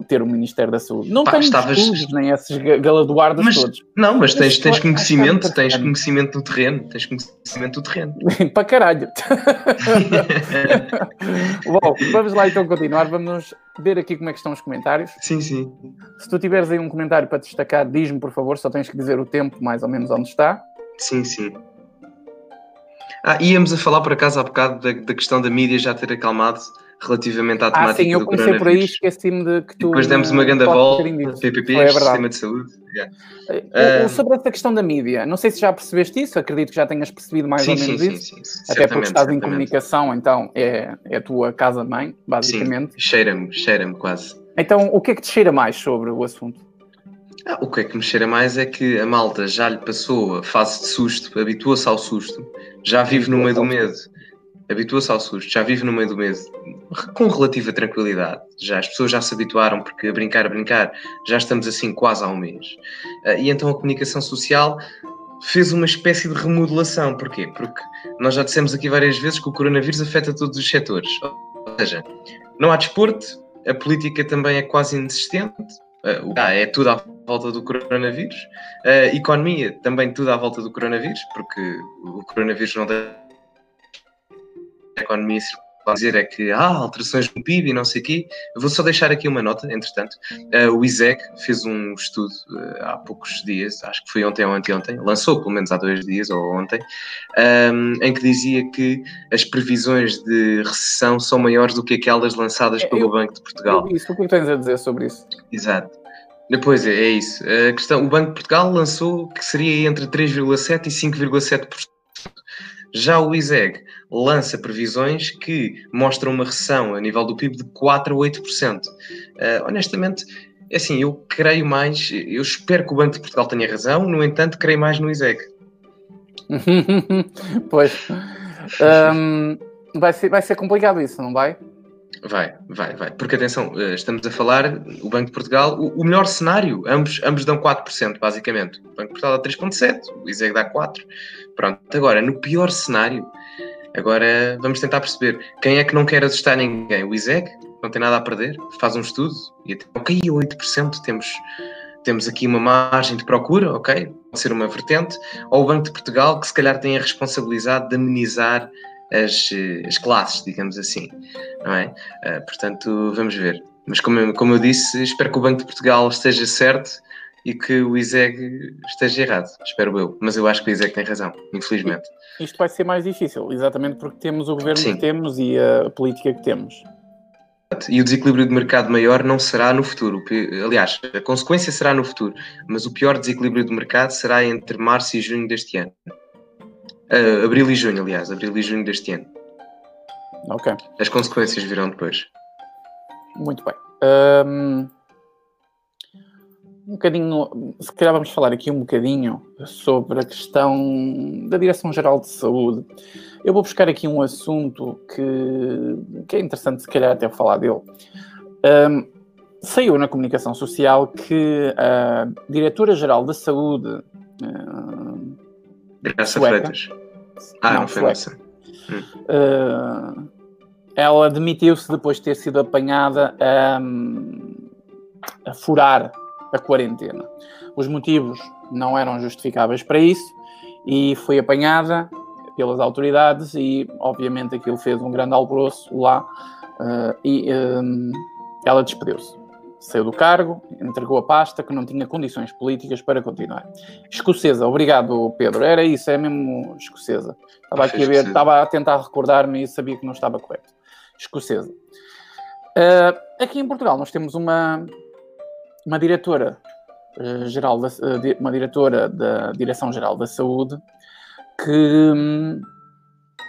A: ter o Ministério da Saúde. Não Pá, tenho estavas... estudos, nem esses galadoardos mas, todos.
B: Não, mas tens, tens conhecimento, tens conhecimento do terreno, tens conhecimento do terreno.
A: Para caralho. Bom, vamos lá então continuar, vamos ver aqui como é que estão os comentários.
B: Sim, sim.
A: Se tu tiveres aí um comentário para destacar, diz-me, por favor, só tens que dizer o tempo mais ou menos onde está.
B: Sim, sim. Ah, íamos a falar por acaso há bocado da, da questão da mídia já ter acalmado. relativamente à temática
A: ah, sim, eu comecei por aí, esqueci-me de que tu...
B: depois demos uma grande volta, PPP, é sistema de saúde. Yeah.
A: Uh, sobre essa questão da mídia, não sei se já percebeste isso, acredito que já tenhas percebido mais
B: sim,
A: ou menos
B: sim,
A: isso.
B: Sim, sim,
A: Até porque estás em comunicação, então é, é a tua casa-mãe, basicamente.
B: Sim, cheira-me, cheira-me quase.
A: Então, o que é que te cheira mais sobre o assunto?
B: Ah, o que é que me cheira mais é que a malta já lhe passou a fase de susto, habituou-se ao susto, já vive no meio do medo, habitua-se ao susto, já vive no meio do medo com relativa tranquilidade. Já as pessoas já se habituaram, porque a brincar, a brincar, já estamos assim quase há um mês. Ah, e então a comunicação social fez uma espécie de remodelação. Porquê? Porque nós já dissemos aqui várias vezes que o coronavírus afeta todos os setores. Ou seja, não há desporto, a política também é quase inexistente, Uh, é tudo à volta do coronavírus. Uh, economia, também tudo à volta do coronavírus, porque o coronavírus não dá a economia circular dizer é que há ah, alterações no PIB e não sei o quê. Eu vou só deixar aqui uma nota, entretanto. Uh, o ISEC fez um estudo uh, há poucos dias, acho que foi ontem ou anteontem, lançou pelo menos há dois dias ou ontem, um, em que dizia que as previsões de recessão são maiores do que aquelas lançadas pelo eu, Banco de Portugal.
A: Isso, o que tens a dizer sobre isso?
B: Exato. Depois é, é isso. A questão, o Banco de Portugal lançou que seria entre 3,7% e 5,7%. Já o ISEG lança previsões que mostram uma recessão a nível do PIB de 4 a 8%. Uh, honestamente, é assim, eu creio mais, eu espero que o Banco de Portugal tenha razão, no entanto, creio mais no ISEG.
A: pois. Um, vai, ser, vai ser complicado isso, não vai?
B: Vai, vai, vai. Porque atenção, eh, estamos a falar, o Banco de Portugal, o, o melhor cenário, ambos, ambos dão 4%, basicamente. O Banco de Portugal dá 3,7%, o ISEG dá 4%. Pronto, agora, no pior cenário, agora vamos tentar perceber quem é que não quer assustar ninguém. O ISEG, não tem nada a perder, faz um estudo e até, ok, 8% temos, temos aqui uma margem de procura, ok, pode ser uma vertente, ou o Banco de Portugal, que se calhar tem a responsabilidade de amenizar as, as classes, digamos assim, não é? Uh, portanto, vamos ver. Mas como eu, como eu disse, espero que o Banco de Portugal esteja certo e que o ISEG esteja errado, espero eu. Mas eu acho que o ISEG tem razão, infelizmente.
A: Isto vai ser mais difícil, exatamente porque temos o governo Sim. que temos e a política que temos.
B: E o desequilíbrio de mercado maior não será no futuro. Aliás, a consequência será no futuro, mas o pior desequilíbrio de mercado será entre março e junho deste ano. Uh, abril e junho, aliás, abril e junho deste ano.
A: Ok.
B: As consequências virão depois.
A: Muito bem. Um, um bocadinho, se calhar vamos falar aqui um bocadinho sobre a questão da Direção-Geral de Saúde. Eu vou buscar aqui um assunto que, que é interessante, se calhar, até falar dele. Um, saiu na comunicação social que a Diretora-Geral da Saúde.
B: Graça Freitas. Ah, não, não foi
A: essa. Hum. Uh, ela demitiu-se depois de ter sido apanhada a, a furar a quarentena. Os motivos não eram justificáveis para isso e foi apanhada pelas autoridades e, obviamente, aquilo fez um grande alvoroço lá uh, e um, ela despediu-se saiu do cargo, entregou a pasta que não tinha condições políticas para continuar. Escocesa, obrigado Pedro, era isso, é mesmo escocesa. Estava aqui a ver, estava a tentar recordar-me e sabia que não estava correto. Escocesa. Uh, aqui em Portugal nós temos uma, uma diretora uh, geral, da, uh, uma diretora da Direção-Geral da Saúde que um,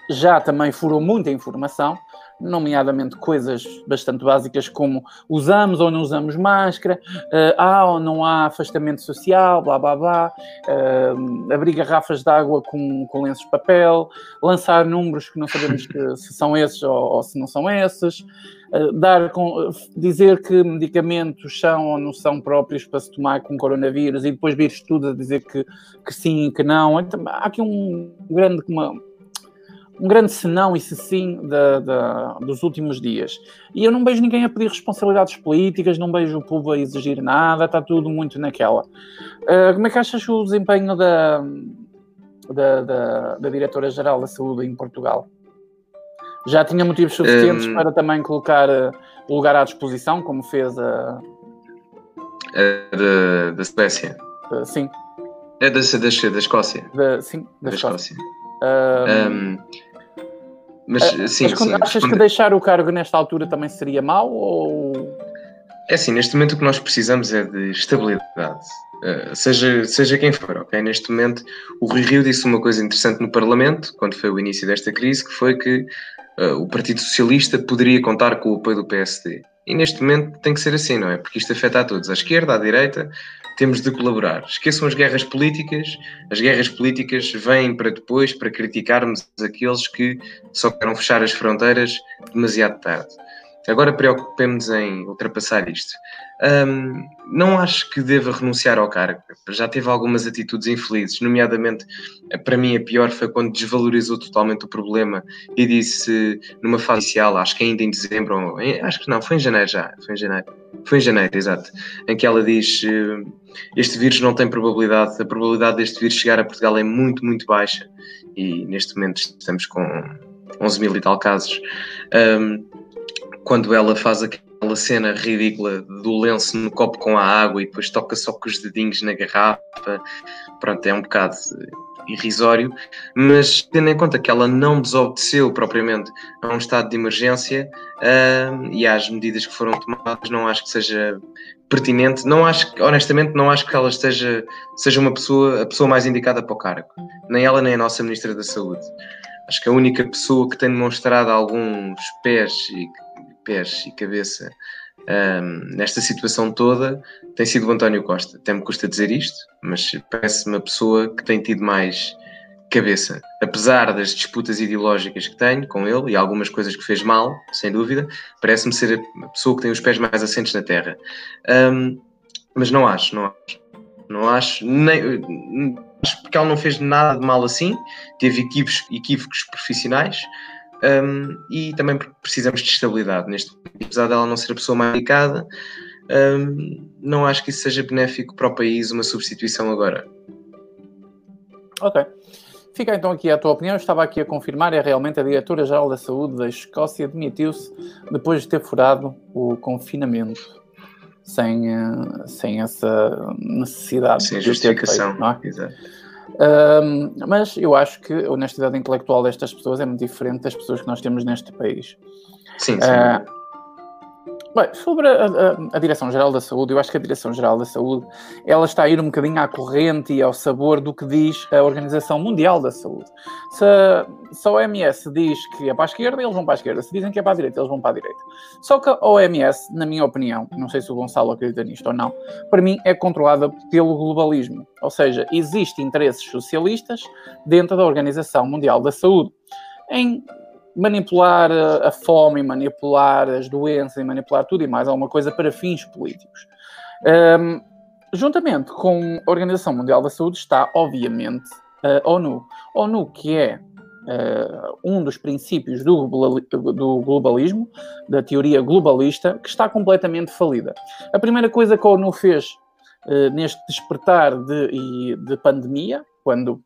A: já também furou muita informação nomeadamente coisas bastante básicas como usamos ou não usamos máscara, uh, há ou não há afastamento social, blá blá blá, uh, abrir garrafas de água com, com lenços de papel, lançar números que não sabemos que, se são esses ou, ou, se não são esses, uh, dar com, dizer que medicamentos são ou não são próprios para se tomar com coronavírus e depois vir estudos a dizer que, que sim e que não. Então, há aqui um grande. Uma, um grande senão e se sim da, da, dos últimos dias. E eu não vejo ninguém a pedir responsabilidades políticas, não vejo o povo a exigir nada, está tudo muito naquela. Uh, como é que achas o desempenho da, da, da, da Diretora-Geral da Saúde em Portugal? Já tinha motivos suficientes um... para também colocar uh, o lugar à disposição, como fez a.
B: da, da Suécia?
A: Uh, sim.
B: É da, da, da Escócia.
A: Da, sim, da, da Escócia. Escócia. Um,
B: Mas, uh, sim, mas sim,
A: achas que deixar o cargo nesta altura também seria mau? Ou...
B: É assim, neste momento o que nós precisamos é de estabilidade. Uh, seja, seja quem for, ok? Neste momento, o Rui Rio disse uma coisa interessante no Parlamento, quando foi o início desta crise, que foi que uh, o Partido Socialista poderia contar com o apoio do PSD. E neste momento tem que ser assim, não é? Porque isto afeta a todos, à esquerda, à direita, temos de colaborar. Esqueçam as guerras políticas, as guerras políticas vêm para depois, para criticarmos aqueles que só querem fechar as fronteiras demasiado tarde. Agora preocupemos em ultrapassar isto. Um, não acho que deva renunciar ao cargo. Já teve algumas atitudes infelizes, nomeadamente, para mim, a pior foi quando desvalorizou totalmente o problema e disse numa fase inicial, acho que ainda em dezembro, acho que não, foi em janeiro já, foi em janeiro, foi em janeiro, exato, em que ela diz este vírus não tem probabilidade, a probabilidade deste vírus chegar a Portugal é muito, muito baixa e neste momento estamos com 11 mil e tal casos. Um, quando ela faz aquela cena ridícula do lenço no copo com a água e depois toca só com os dedinhos na garrafa, pronto, é um bocado irrisório, mas tendo em conta que ela não desobedeceu propriamente a um estado de emergência uh, e às medidas que foram tomadas, não acho que seja pertinente. Não acho, honestamente, não acho que ela esteja, seja uma pessoa, a pessoa mais indicada para o cargo. Nem ela, nem a nossa Ministra da Saúde. Acho que a única pessoa que tem demonstrado alguns pés e pés e cabeça um, nesta situação toda tem sido o António Costa. Até me custa dizer isto, mas parece-me uma pessoa que tem tido mais cabeça. Apesar das disputas ideológicas que tenho com ele e algumas coisas que fez mal, sem dúvida, parece-me ser a pessoa que tem os pés mais assentes na terra. Um, mas não acho, não acho. Não acho, nem, acho porque ela não fez nada de mal assim, teve equívocos, equívocos profissionais, um, e também precisamos de estabilidade. Neste apesar dela não ser a pessoa mais indicada, um, não acho que isso seja benéfico para o país, uma substituição agora.
A: Ok. Fica então aqui a tua opinião. Eu estava aqui a confirmar, é realmente a Diretora-Geral da Saúde da Escócia demitiu-se depois de ter furado o confinamento sem, uh, sem essa necessidade.
B: Sem justificação. Feito, é? Exato
A: mas eu acho que a honestidade intelectual destas pessoas é muito diferente das pessoas que nós temos neste país.
B: Sim, sim. Uh,
A: Bem, sobre a, a, a Direção-Geral da Saúde, eu acho que a Direção-Geral da Saúde ela está a ir um bocadinho à corrente e ao sabor do que diz a Organização Mundial da Saúde. Se, se a OMS diz que é para a esquerda, eles vão para a esquerda. Se dizem que é para a direita, eles vão para a direita. Só que a OMS, na minha opinião, não sei se o Gonçalo acredita nisto ou não, para mim é controlada pelo globalismo. Ou seja, existem interesses socialistas dentro da Organização Mundial da Saúde. Em manipular a fome, manipular as doenças manipular tudo e mais alguma coisa para fins políticos. Um, juntamente com a Organização Mundial da Saúde está, obviamente, a ONU. A ONU, que é uh, um dos princípios do, do globalismo, da teoria globalista, que está completamente falida. A primeira coisa que a ONU fez uh, neste despertar de, de pandemia, quando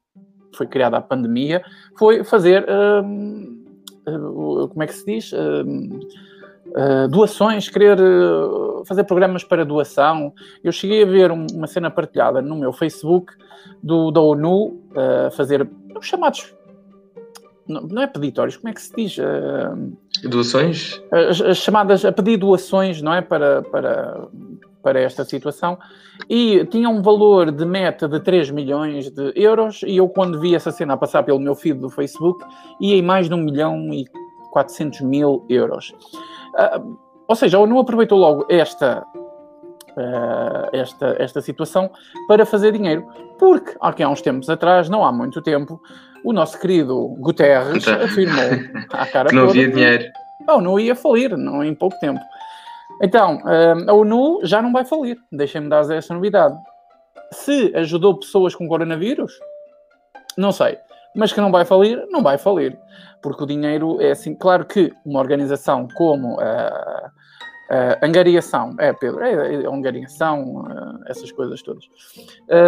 A: foi criada a pandemia, foi fazer uh, como é que se diz? Uh, doações, querer fazer programas para doação. Eu cheguei a ver um, uma cena partilhada no meu Facebook do, da ONU fazer os chamados não, é peditórios, como é que se diz?
B: Doações?
A: As, as, chamadas a pedir doações, não é? Para, para, para esta situação. E tinha um valor de meta de 3 milhões de euros. E eu, quando vi essa cena passar pelo meu feed do Facebook, ia em mais de 1 milhão e 400 mil euros. Uh, ou seja, a ONU aproveitou logo esta, uh, esta, esta situação para fazer dinheiro. Porque, aqui há uns tempos atrás, não há muito tempo, o nosso querido Guterres afirmou à cara
B: que não havia dinheiro.
A: Não, não ia falir, não em pouco tempo. Então, uh, a ONU já não vai falir. Deixem-me dar essa novidade. Se ajudou pessoas com coronavírus, não sei. Mas que não vai falir, não vai falir. Porque o dinheiro é assim. Claro que uma organização como a. Angariação, é Pedro, é, é angariação, uh, essas coisas todas.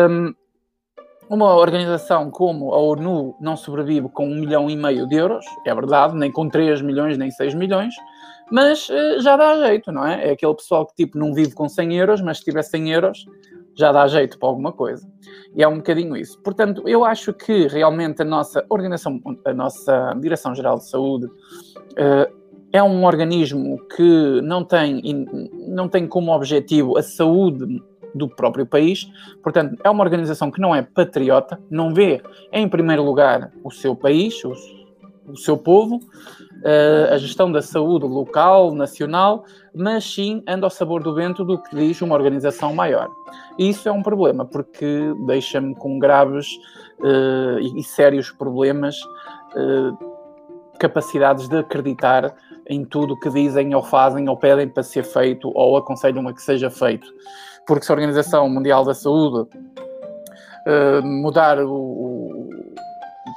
A: Um, uma organização como a ONU não sobrevive com um milhão e meio de euros, é verdade, nem com 3 milhões, nem 6 milhões, mas uh, já dá jeito, não é? É aquele pessoal que tipo não vive com 100 euros, mas se tiver 100 euros já dá jeito para alguma coisa. E é um bocadinho isso. Portanto, eu acho que realmente a nossa organização, a nossa Direção-Geral de Saúde uh, é um organismo que não tem, não tem como objetivo a saúde do próprio país. Portanto, é uma organização que não é patriota, não vê em primeiro lugar o seu país, o seu povo, uh, a gestão da saúde local, nacional, mas sim anda ao sabor do vento do que diz uma organização maior. E isso é um problema, porque deixa-me com graves uh, e, sérios problemas, uh, capacidades de acreditar em tudo o que dizem ou fazem ou pedem para ser feito ou aconselham a que seja feito porque se a Organização Mundial da Saúde uh, mudar o,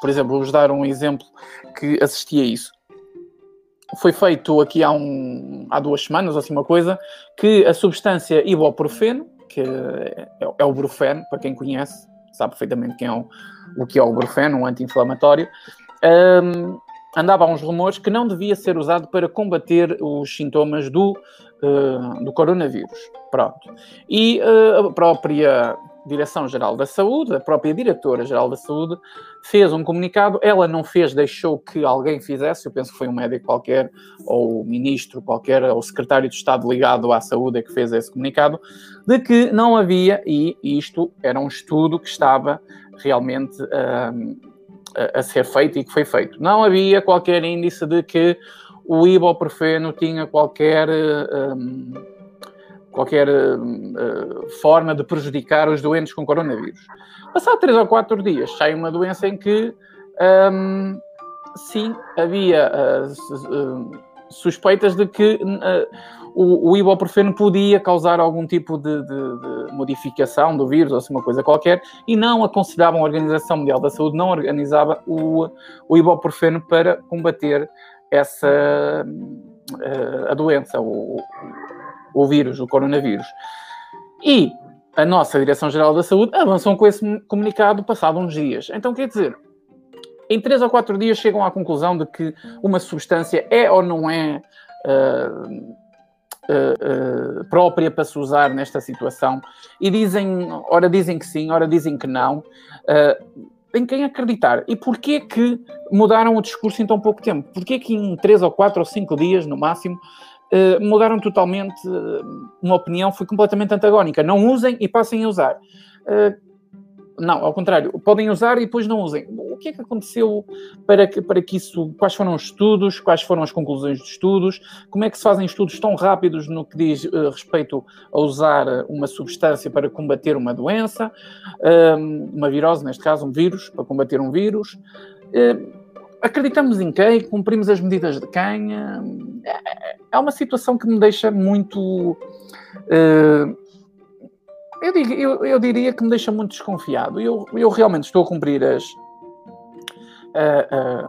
A: Por exemplo, vou-vos dar um exemplo que assisti a isso. Foi feito aqui há, um, há duas semanas, ou assim uma coisa, que a substância ibuprofeno, que é, é o brufeno, para quem conhece, sabe perfeitamente quem é o, o que é o brufeno, um anti-inflamatório, um, andava uns rumores que não devia ser usado para combater os sintomas do uh, do coronavírus. Pronto. E uh, a própria Direção-Geral da Saúde, a própria Diretora-Geral da Saúde, fez um comunicado. Ela não fez, deixou que alguém fizesse. Eu penso que foi um médico qualquer, ou ministro qualquer, ou secretário de Estado ligado à saúde é que fez esse comunicado, de que não havia, e isto era um estudo que estava realmente uh, a ser feito e que foi feito. Não havia qualquer índice de que o ibuprofeno tinha qualquer, um, qualquer uh, forma de prejudicar os doentes com coronavírus. Passado três ou quatro dias, sai uma doença em que, um, sim, havia uh, suspeitas de que o, o, ibuprofeno podia causar algum tipo de, de, de, modificação do vírus, ou assim, uma coisa qualquer, e não aconselhavam a Organização Mundial da Saúde, não organizava o, o ibuprofeno para combater essa a doença, o, o vírus, o coronavírus. E a nossa Direção-Geral da Saúde avançou com esse comunicado passado uns dias. Então, quer dizer, em três ou quatro dias chegam à conclusão de que uma substância é ou não é uh, uh, uh, própria para se usar nesta situação e dizem, ora dizem que sim, ora dizem que não em quem acreditar. E porquê que mudaram o discurso em tão pouco tempo? Porquê que em três ou quatro ou cinco dias, no máximo, uh, mudaram totalmente uh, uma opinião, foi completamente antagónica. Não usem e passem a usar. Uh, não, ao contrário, podem usar e depois não usem. O que é que aconteceu para que, para que isso. Quais foram os estudos? Quais foram as conclusões dos estudos? Como é que se fazem estudos tão rápidos no que diz uh, respeito a usar uma substância para combater uma doença, uma virose, neste caso, um vírus, para combater um vírus? Uh, acreditamos em quem? Cumprimos as medidas de quem? É, é uma situação que me deixa muito eu, digo, eu, eu, diria que me deixa muito desconfiado. Eu, eu realmente estou a cumprir as, uh,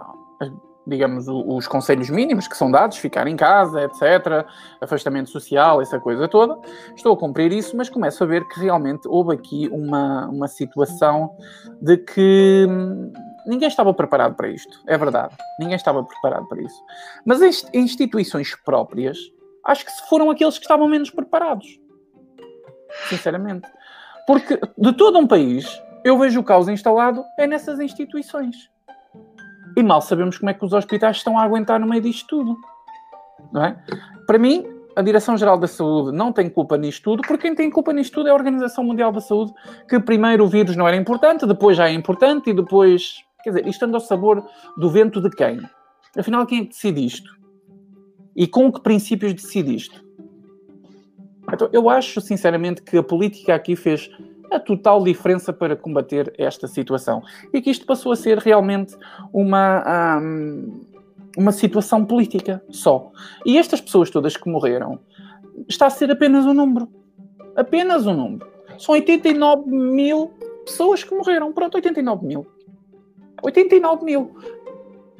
A: digamos, os conselhos mínimos que são dados, ficar em casa, etc., afastamento social, essa coisa toda. Estou a cumprir isso, mas começo a ver que realmente houve aqui uma, uma situação de que ninguém estava preparado para isto. É verdade, ninguém estava preparado para isso. Mas as instituições próprias, acho que foram aqueles que estavam menos preparados sinceramente. Porque de todo um país, eu vejo o caos instalado é nessas instituições. E mal sabemos como é que os hospitais estão a aguentar no meio disto tudo. Não é? Para mim, a Direção-Geral da Saúde não tem culpa nisto tudo, porque quem tem culpa nisto tudo é a Organização Mundial da Saúde, que primeiro o vírus não era importante, depois já é importante e depois. Quer dizer, isto anda ao sabor do vento de quem? Afinal, quem é decide isto? E com que princípios decide isto? Então, eu acho, sinceramente, que a política aqui fez a total diferença para combater esta situação. E que isto passou a ser realmente uma, um, uma situação política só. E estas pessoas todas que morreram está a ser apenas um número. Apenas um número. São 89 mil pessoas que morreram. Pronto, 89 mil. 89 mil.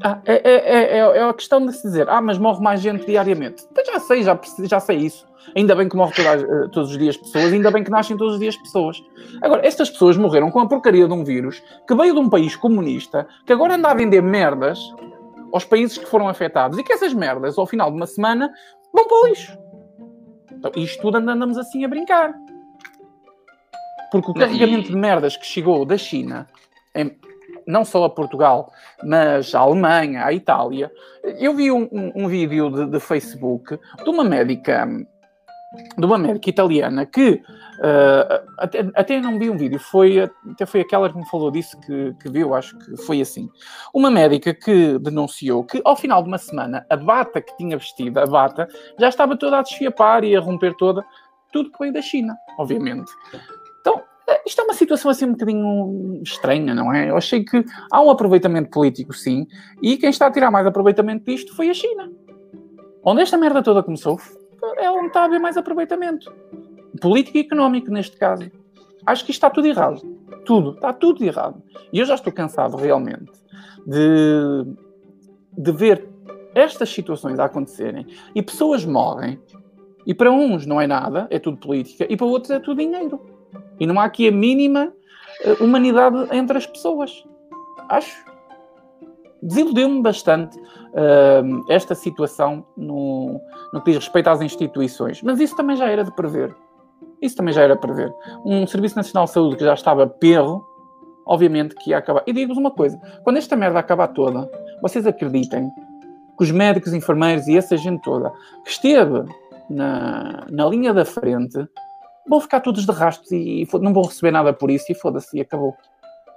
A: Ah, é, é, é, é, a questão de se dizer, ah, mas morre mais gente diariamente. Então já sei, já, já sei isso. Ainda bem que morre toda, eh, todos os dias pessoas, ainda bem que nascem todos os dias pessoas. Agora, estas pessoas morreram com a porcaria de um vírus que veio de um país comunista, que agora anda a vender merdas aos países que foram afetados e que essas merdas, ao final de uma semana, vão para o lixo. Então, isto tudo andamos assim a brincar. Porque o carregamento de merdas que chegou da China, em, não só a Portugal, mas a Alemanha, a Itália. Eu vi um, um, um vídeo de, de, Facebook de uma médica, de uma médica italiana que uh, até, até, não vi um vídeo, foi, até foi aquela que me falou disso que, que viu, acho que foi assim. Uma médica que denunciou que ao final de uma semana a bata que tinha vestida, a bata, já estava toda a desfiapar e a romper toda, tudo que veio da China, obviamente. Então, isto é uma situação assim um bocadinho estranha, não é? Eu achei que há um aproveitamento político, sim, e quem está a tirar mais aproveitamento disto foi a China. Onde esta merda toda começou, é onde está a haver mais aproveitamento. Político e económico, neste caso. Acho que isto está tudo errado. Tudo. Está tudo errado. E eu já estou cansado, realmente, de, de ver estas situações a acontecerem e pessoas morrem e para uns não é nada, é tudo política, e para outros é tudo dinheiro. E não há aqui a mínima uh, humanidade entre as pessoas. Acho. Desiludiu-me bastante uh, esta situação no, no que diz respeito às instituições. Mas isso também já era de prever. Isso também já era de prever. Um Serviço Nacional de Saúde que já estava perro, obviamente que ia acabar. E digo-vos uma coisa: quando esta merda acabar toda, vocês acreditem que os médicos, enfermeiros e essa gente toda que esteve na, na linha da frente vão ficar todos de rastros e, e não vão receber nada por isso e foda-se, e acabou.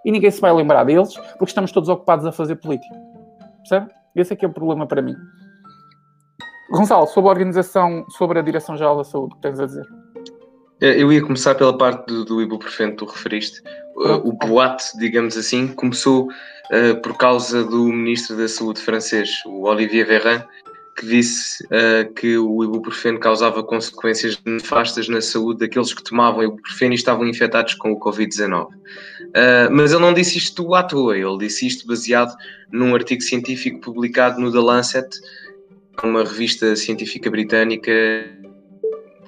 A: E ninguém se vai lembrar deles porque estamos todos ocupados a fazer política. Percebe? Esse é que é o problema para mim. Gonçalo, sobre a organização, sobre a Direção-Geral da Saúde, o que tens a dizer?
B: É, eu ia começar pela parte do, do ibuprofeno que tu referiste. Uh, o boato, digamos assim, começou uh, por causa do Ministro da Saúde francês, o Olivier Véran, que disse uh, que o ibuprofeno causava consequências nefastas na saúde daqueles que tomavam ibuprofeno e estavam infectados com o Covid-19. Uh, mas ele não disse isto à toa, ele disse isto baseado num artigo científico publicado no The Lancet, uma revista científica britânica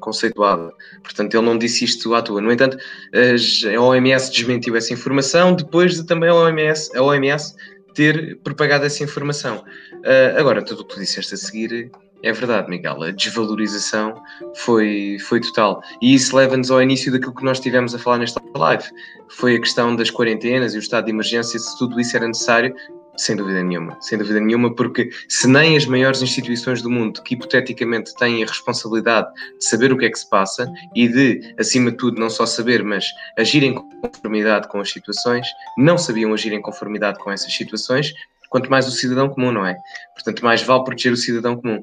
B: conceituada. Portanto, ele não disse isto à toa. No entanto, a OMS desmentiu essa informação depois de também a OMS, a OMS ter propagado essa informação. Uh, agora, tudo o que tu disseste a seguir é verdade, Miguel. A desvalorização foi, foi total. E isso leva-nos ao início daquilo que nós tivemos a falar nesta live. Foi a questão das quarentenas e o estado de emergência, se tudo isso era necessário. Sem dúvida nenhuma, sem dúvida nenhuma, porque se nem as maiores instituições do mundo, que hipoteticamente têm a responsabilidade de saber o que é que se passa e de, acima de tudo, não só saber, mas agir em conformidade com as situações, não sabiam agir em conformidade com essas situações, quanto mais o cidadão comum, não é? Portanto, mais vale proteger o cidadão comum.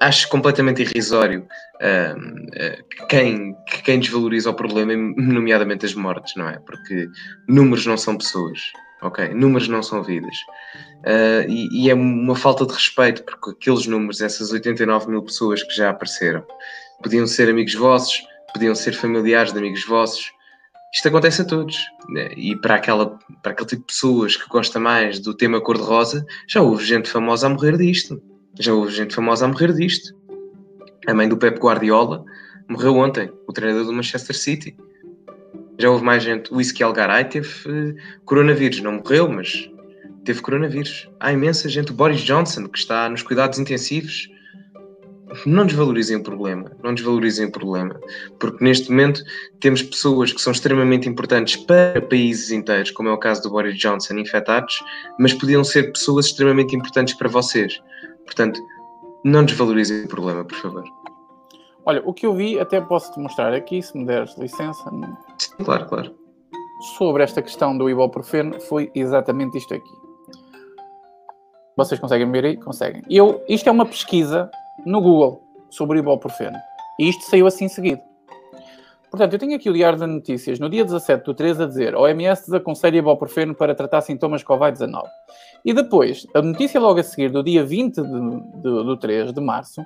B: Acho completamente irrisório uh, quem, quem desvaloriza o problema, nomeadamente as mortes, não é? Porque números não são pessoas, ok? Números não são vidas. Uh, e, e, é uma falta de respeito, porque aqueles números, essas 89 mil pessoas que já apareceram, podiam ser amigos vossos, podiam ser familiares de amigos vossos, isto acontece a todos. Né? E para, aquela, para aquele tipo de pessoas que gosta mais do tema cor-de-rosa, já houve gente famosa a morrer disto. Já houve gente famosa a morrer disto. A mãe do Pep Guardiola morreu ontem, o treinador do Manchester City. Já houve mais gente. O Whisky Algaray teve uh, coronavírus. Não morreu, mas teve coronavírus. Há imensa gente. O Boris Johnson, que está nos cuidados intensivos, não desvalorizem o problema, não desvalorizem o problema, porque neste momento temos pessoas que são extremamente importantes para países inteiros, como é o caso do Boris Johnson, infectados, mas podiam ser pessoas extremamente importantes para vocês. Portanto, não desvalorizem o problema, por favor.
A: Olha, o que eu vi, até posso te mostrar aqui, se me deres licença.
B: Sim, claro, claro.
A: Sobre esta questão do ibuprofeno, foi exatamente isto aqui. Vocês conseguem ver aí? Conseguem. Eu, isto é uma pesquisa no Google sobre o ibuprofeno. E isto saiu assim seguido. Portanto, eu tenho aqui o Diário de Notícias no dia 17 do 3 a dizer OMS desaconselha ibuprofeno para tratar sintomas Covid-19. E depois, a notícia logo a seguir, do dia 20 de, de, do 3 de março,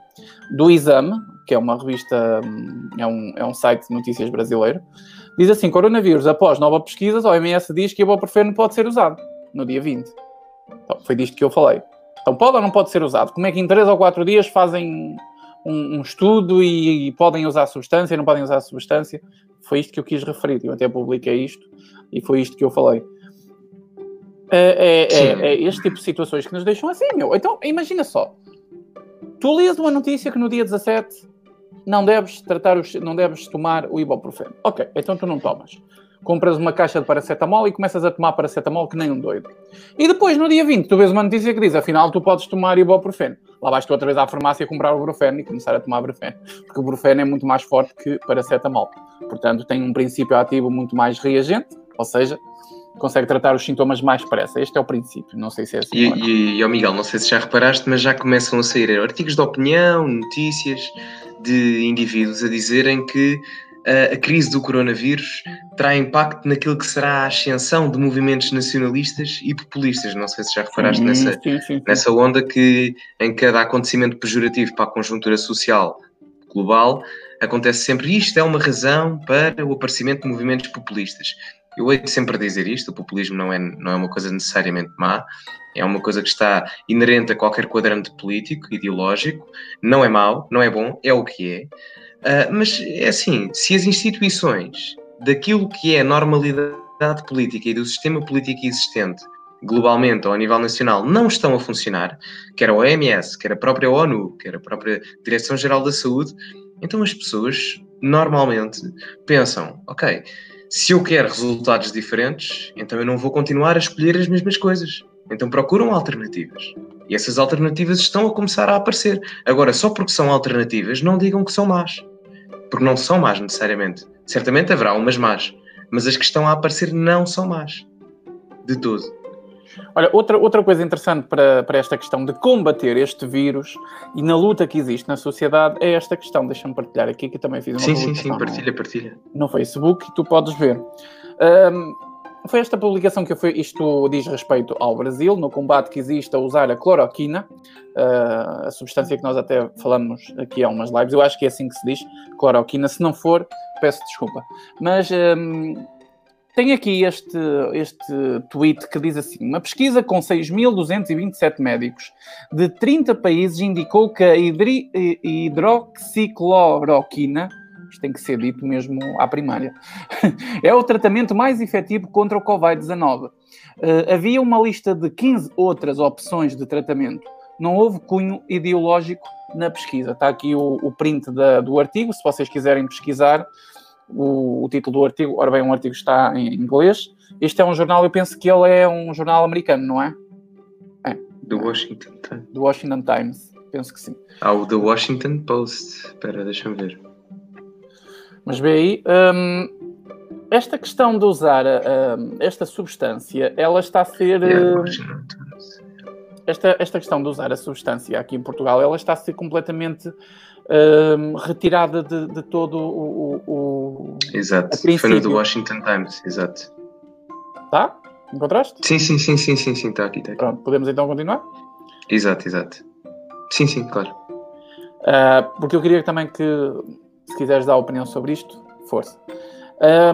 A: do Exame, que é uma revista, é um, é um site de notícias brasileiro, diz assim, coronavírus, após nova pesquisa, a OMS diz que ibuprofeno pode ser usado, no dia 20. Então, foi disto que eu falei. Então pode ou não pode ser usado? Como é que em 3 ou 4 dias fazem um, um estudo e, e, podem usar substância, não podem usar substância? Foi isto que eu quis referir. Eu até publiquei isto e foi isto que eu falei. É, é, é, é este tipo de situações que nos deixam assim, meu. Então, imagina só. Tu lês uma notícia que no dia 17 não deves tratar os, não deves tomar o ibuprofeno. Ok, então tu não tomas. compras uma caixa de paracetamol e começas a tomar paracetamol que nem um doido. E depois, no dia 20, tu vês uma notícia que diz, afinal, tu podes tomar ibuprofeno. Lá vais tu outra vez à farmácia comprar o ibuprofeno e começar a tomar ibuprofeno. Porque o ibuprofeno é muito mais forte que paracetamol. Portanto, tem um princípio ativo muito mais reagente, ou seja, consegue tratar os sintomas mais depressa. Este é o princípio, não sei se é assim.
B: E, e, e oh Miguel, não sei se já reparaste, mas já começam a sair artigos de opinião, notícias de indivíduos a dizerem que a crise do coronavírus terá impacto naquilo que será a ascensão de movimentos nacionalistas e populistas. Não sei se já reparaste sim, nessa, sim, sim, nessa onda que em cada acontecimento pejorativo para a conjuntura social global acontece sempre isto é uma razão para o aparecimento de movimentos populistas. Eu hei de sempre dizer isto, o populismo não é, não é uma coisa necessariamente má, é uma coisa que está inerente a qualquer quadrante político, ideológico, não é mau, não é bom, é o que é. Uh, mas é assim, se as instituições daquilo que é a normalidade política e do sistema político existente globalmente ou a nível nacional não estão a funcionar, quer a OMS, quer a própria ONU, quer a própria Direção-Geral da Saúde, então as pessoas normalmente pensam, ok, se eu quero resultados diferentes, então eu não vou continuar a escolher as mesmas coisas. Então procuram alternativas. E essas alternativas estão a começar a aparecer. Agora, só porque são alternativas, não digam que são más. Porque não são más necessariamente. Certamente haverá umas más. Mas as que estão a aparecer não são más. De todo.
A: Olha, outra, outra coisa interessante para, para esta questão de combater este vírus e na luta que existe na sociedade é esta questão. Deixa-me partilhar aqui, que também fiz uma
B: Sim, sim, sim, partilha, partilha.
A: No Facebook e tu podes ver. Um, foi esta publicação que eu. Isto diz respeito ao Brasil, no combate que existe a usar a cloroquina, uh, a substância que nós até falamos aqui há umas lives. Eu acho que é assim que se diz, cloroquina. Se não for, peço desculpa. Mas. Um, tem aqui este, este tweet que diz assim: uma pesquisa com 6.227 médicos de 30 países indicou que a hidri, hidroxicloroquina, isto tem que ser dito mesmo à primária, é o tratamento mais efetivo contra o Covid-19. Uh, havia uma lista de 15 outras opções de tratamento. Não houve cunho ideológico na pesquisa. Está aqui o, o print da, do artigo, se vocês quiserem pesquisar o, o, título do artigo, ora bem, um artigo está em inglês. Este é um jornal, eu penso que ele é um jornal americano, não é?
B: É. Do Washington Times.
A: Do Washington Times, penso que sim.
B: Ah, o The Washington Post. Espera, deixa-me ver.
A: Mas vê aí, um, esta questão de usar esta substância, ela está a ser. Yeah, esta, esta questão de usar a substância aqui em Portugal, ela está a ser completamente uh, retirada de, de, todo o. o
B: exato, foi no do Washington Times, exato.
A: Tá? Encontraste?
B: Sim, sim, sim, sim, sim, sim, está aqui, está aqui.
A: Pronto, podemos então continuar?
B: Exato, exato. Sim, sim, claro.
A: Uh, porque eu queria também que, se quiseres dar opinião sobre isto, força.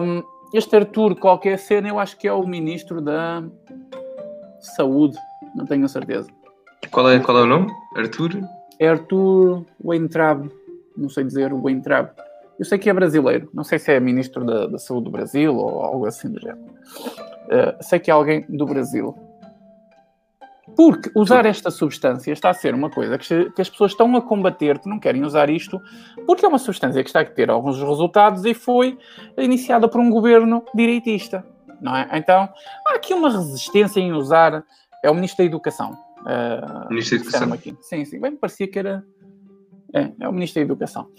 A: Um, este Arthur, qualquer cena, eu acho que é o ministro da Saúde, não tenho a certeza.
B: Qual é, qual é o nome? Arthur?
A: é Arthur Weintraub, não sei dizer o Weintraub. Eu sei que é brasileiro, não sei se é ministro da, da Saúde do Brasil ou algo assim do género. Uh, sei que é alguém do Brasil. Porque usar esta substância está a ser uma coisa que, que, as pessoas estão a combater, que não querem usar isto, porque é uma substância que está a ter alguns resultados e foi iniciada por um governo direitista, não é? Então, há aqui uma resistência em usar, é o Ministro da Educação,
B: Uh, Ministro da Educação. Aqui.
A: Sim, sim. Bem me parecia que era. É, é o Ministro da Educação.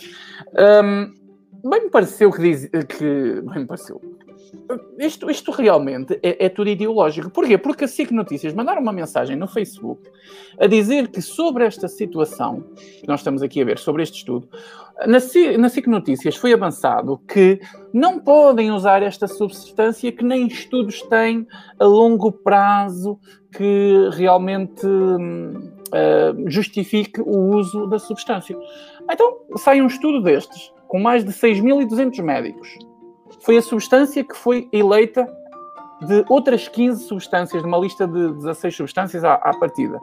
A: Um, bem me pareceu que diz. Que, bem me pareceu. Isto, isto realmente é, é, tudo ideológico. Porquê? Porque a SIC Notícias mandaram uma mensagem no Facebook a dizer que sobre esta situação que nós estamos aqui a ver, sobre este estudo, na SIC, na SIC Notícias foi avançado que não podem usar esta substância que nem estudos têm a longo prazo que realmente uh, justifique o uso da substância. Então, sai um estudo destes, com mais de 6.200 médicos. Foi a substância que foi eleita de outras 15 substâncias, de uma lista de 16 substâncias à, à partida.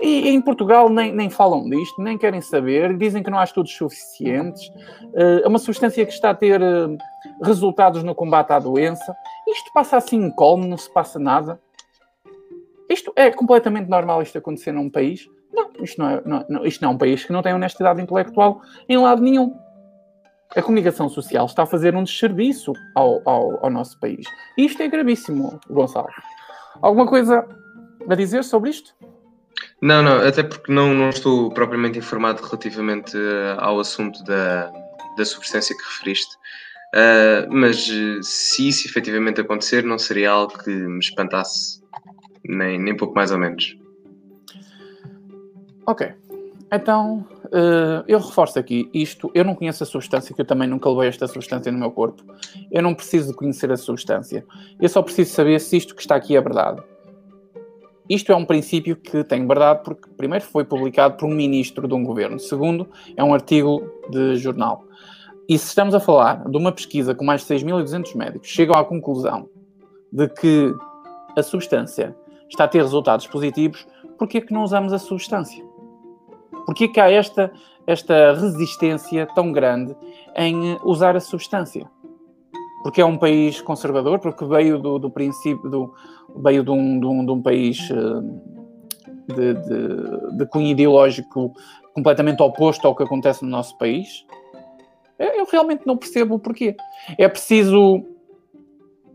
A: E, em Portugal nem, nem falam disto, nem querem saber, dizem que não há estudos suficientes. Uh, é uma substância que está a ter uh, resultados no combate à doença. Isto passa assim incólume, não se passa nada. Isto é completamente normal isto acontecer num país? Não, isto não é, não, isto não é um país que não tem honestidade intelectual em lado nenhum. A comunicação social está a fazer um desserviço ao, ao, ao nosso país. E isto é gravíssimo, Gonçalo. Alguma coisa a dizer sobre isto?
B: Não, não, até porque não, não estou propriamente informado relativamente uh, ao assunto da, da substância que referiste. Uh, mas uh, se isso efetivamente acontecer, não seria algo que me espantasse, nem, nem pouco mais ou menos.
A: Ok. Então, uh, eu reforço aqui isto. Eu não conheço a substância, que eu também nunca levei esta substância no meu corpo. Eu não preciso conhecer a substância. Eu só preciso saber se isto que está aqui é verdade. Isto é um princípio que tem verdade porque, primeiro, foi publicado por um ministro de um governo. Segundo, é um artigo de jornal. E se estamos a falar de uma pesquisa com mais de 6.200 médicos, chegam à conclusão de que a substância está a ter resultados positivos, por que é que não usamos a substância? Porquê que há esta, esta resistência tão grande em usar a substância? Porque é um país conservador, porque veio do, do princípio, do, veio de um, de um, de um país eh, de, de, de cunho ideológico completamente oposto ao que acontece no nosso país. Eu realmente não percebo o porquê. É preciso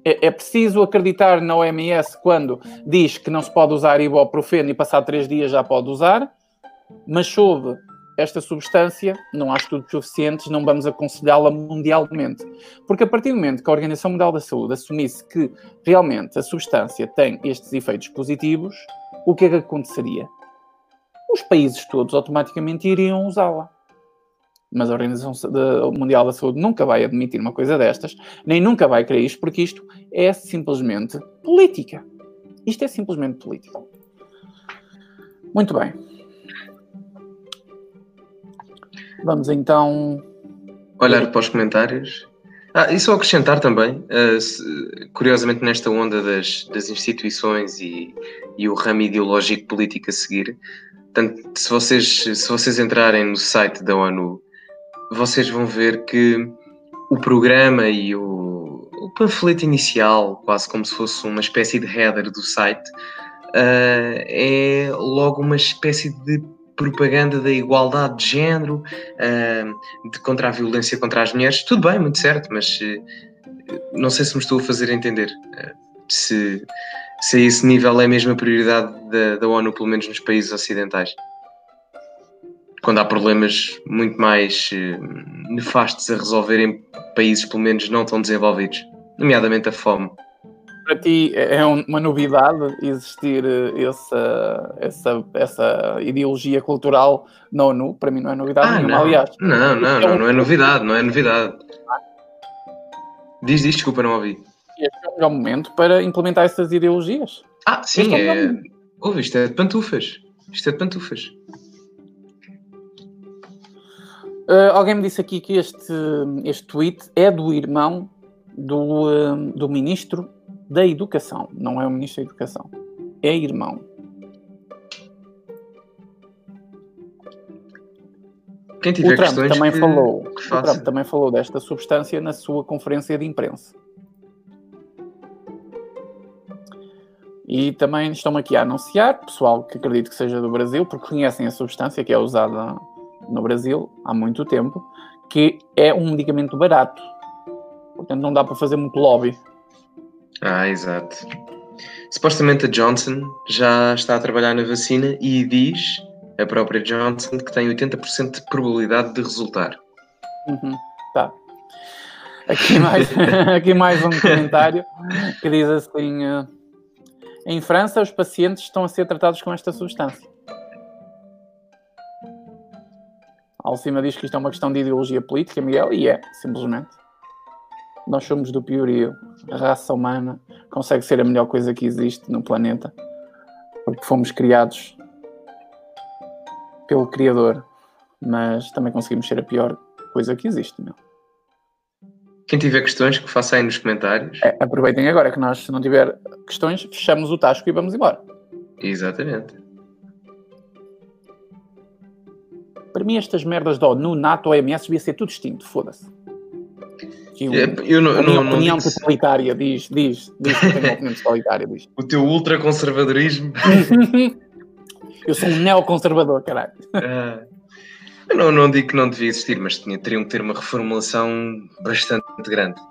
A: é, é, preciso acreditar na OMS quando diz que não se pode usar ibuprofeno e passar três dias já pode usar, mas sob esta substância, não há estudos suficientes, não vamos aconselhá-la mundialmente. Porque a partir do momento que a Organização Mundial da Saúde assumisse que realmente a substância tem estes efeitos positivos, o que é que aconteceria? Os países todos automaticamente iriam usá-la. Mas a Organização Mundial da Saúde nunca vai admitir uma coisa destas, nem nunca vai querer isto, porque isto é simplesmente política. Isto é simplesmente política. Muito bem. Vamos então.
B: Olhar para os comentários. Ah, e só acrescentar também, se, curiosamente, nesta onda das, das instituições e, e, o ramo ideológico político a seguir, tanto, se, vocês, se vocês entrarem no site da ONU, vocês vão ver que o programa e o, o panfleto inicial, quase como se fosse uma espécie de header do site, uh, é logo uma espécie de propaganda da igualdade de género, de contra a violência contra as mulheres, tudo bem, muito certo, mas uh, não sei se me estou a fazer entender. Uh, se, se esse nível é a prioridade da, da ONU, pelo menos nos países ocidentais. Quando há problemas muito mais nefastos a resolver em países, pelo menos, não tão desenvolvidos, nomeadamente a fome
A: para ti é, é uma novidade existir eh, essa, essa, essa ideologia cultural na ONU? Para mim não é novidade ah, nenhuma,
B: não.
A: aliás.
B: Não, não, não, não é novidade, não é novidade. Diz, diz, desculpa, não ouvi.
A: Este é o melhor momento para implementar essas ideologias.
B: Ah, sim, é... é... Ouve, isto é de pantufas. Isto é de pantufas.
A: Uh, alguém me disse aqui que este, este tweet é do irmão do, uh, do ministro da Educação, não é o Ministro da Educação, é irmão.
B: Quem tiver
A: o Trump também
B: que,
A: falou,
B: que
A: o Trump também falou desta substância na sua conferência de imprensa. E também estão aqui a anunciar, pessoal que acredito que seja do Brasil, porque conhecem a substância que é usada no Brasil há muito tempo, que é um medicamento barato. Portanto, não dá para fazer muito lobby
B: ah, exato. Supostamente a Johnson já está a trabalhar na vacina e diz, a própria Johnson, que tem 80% de probabilidade de resultar.
A: Uhum, tá. Aqui mais, aqui mais um comentário que diz assim: uh, em França, os pacientes estão a ser tratados com esta substância. Alcima diz que isto é uma questão de ideologia política, Miguel, e é, simplesmente nós somos do piorio. A raça humana consegue ser a melhor coisa que existe no planeta porque fomos criados pelo Criador, mas também conseguimos ser a pior coisa que existe. Meu.
B: Quem tiver questões, que faça aí nos comentários.
A: É, aproveitem agora que nós, se não tiver questões, fechamos o tasco e vamos embora.
B: Exatamente.
A: Para mim, estas merdas do ONU, NATO, OMS, devia ser tudo extinto, foda-se
B: que o, é, eu não, a minha
A: não, opinião não totalitária diz, diz, diz que eu tenho uma opinião totalitária. Diz.
B: O teu ultraconservadorismo.
A: eu sou um neoconservador, caralho. Uh,
B: Eu não, não digo que não devia existir, mas tinha, teriam que ter uma reformulação bastante grande.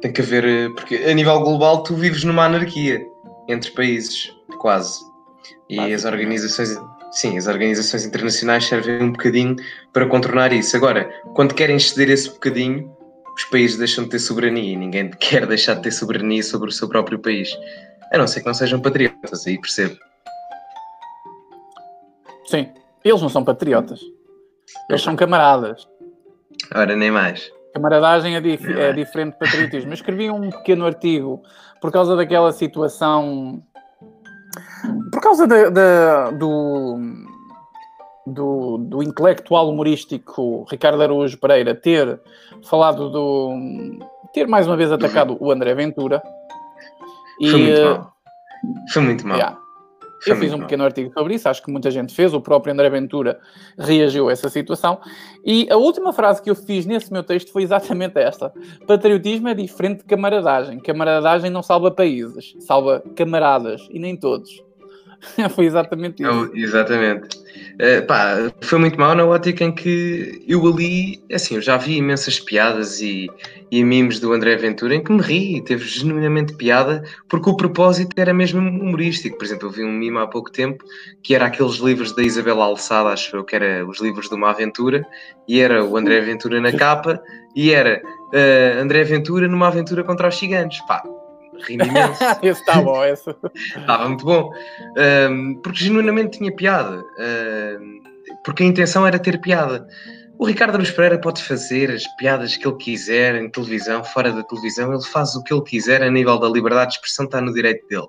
B: Tem que haver, eh, porque a nível global tu vives numa anarquia entre países, quase. E as organizações, sim, as organizações internacionais servem um bocadinho para contornar isso. Agora, quando querem ceder esse bocadinho, os países deixam de ter soberania e ninguém quer deixar de ter soberania sobre o seu próprio país. A não ser que não sejam patriotas, aí percebo.
A: Sim, eles não são patriotas. Eles são camaradas.
B: Ora, nem mais.
A: Camaradagem é, dif é diferente de patriotismo. Eu escrevi um pequeno artigo por causa daquela situação. Por causa de, do, do, do intelectual humorístico Ricardo Araújo Pereira ter falado do. ter mais uma vez atacado o André Ventura.
B: E, Foi muito mal. Foi muito mal. Yeah.
A: Eu fiz um pequeno artigo sobre isso, acho que muita gente fez, o próprio André Ventura reagiu a essa situação. E a última frase que eu fiz nesse meu texto foi exatamente esta: Patriotismo é diferente de camaradagem. Camaradagem não salva países, salva camaradas, e nem todos. foi exatamente isso.
B: Eu, exatamente. Uh, pá, foi muito mal na ótica em que eu ali, assim, eu já vi imensas piadas e, e memes do André Ventura em que me ri, teve genuinamente piada, porque o propósito era mesmo humorístico. Por exemplo, eu vi um meme há pouco tempo que era aqueles livros da Isabela Alçada, acho eu que era os livros de uma aventura, e era o André Ventura na capa, e era uh, André Ventura numa aventura contra os gigantes. Pá, rimo imenso.
A: esse está bom, esse.
B: Estava muito bom. Um, porque genuinamente tinha piada. Um, porque a intenção era ter piada. O Ricardo Aruz Pereira pode fazer as piadas que ele quiser em televisão, fora da televisão, ele faz o que ele quiser a nível da liberdade de expressão, está no direito dele.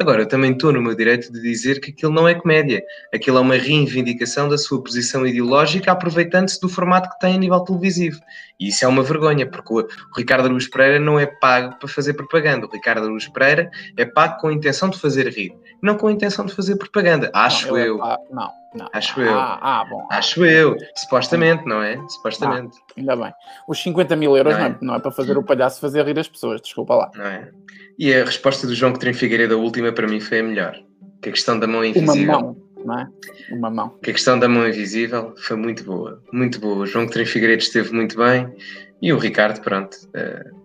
B: Agora, eu também estou no meu direito de dizer que aquilo não é comédia. Aquilo é uma reivindicação da sua posição ideológica, aproveitando-se do formato que tem a nível televisivo. E isso é uma vergonha, porque o Ricardo Aruz Pereira não é pago para fazer propaganda. O Ricardo Aruz Pereira é pago com a intenção de fazer rir, não com a intenção de fazer propaganda. Acho não, eu. É
A: não, não.
B: Acho eu.
A: Ah, ah, bom.
B: Acho eu. Supostamente, não é? Supostamente.
A: Ah, ainda bem. Os 50 mil euros não é, não é, não é para fazer o palhaço fazer rir as pessoas, desculpa lá.
B: Não é? E a resposta do João Coutinho Figueiredo, a última, para mim foi a melhor. Que a questão da mão invisível.
A: Uma mão, não é? Uma mão.
B: Que a questão da mão invisível foi muito boa. Muito boa. O João Coutinho Figueiredo esteve muito bem. E o Ricardo, pronto. Uh,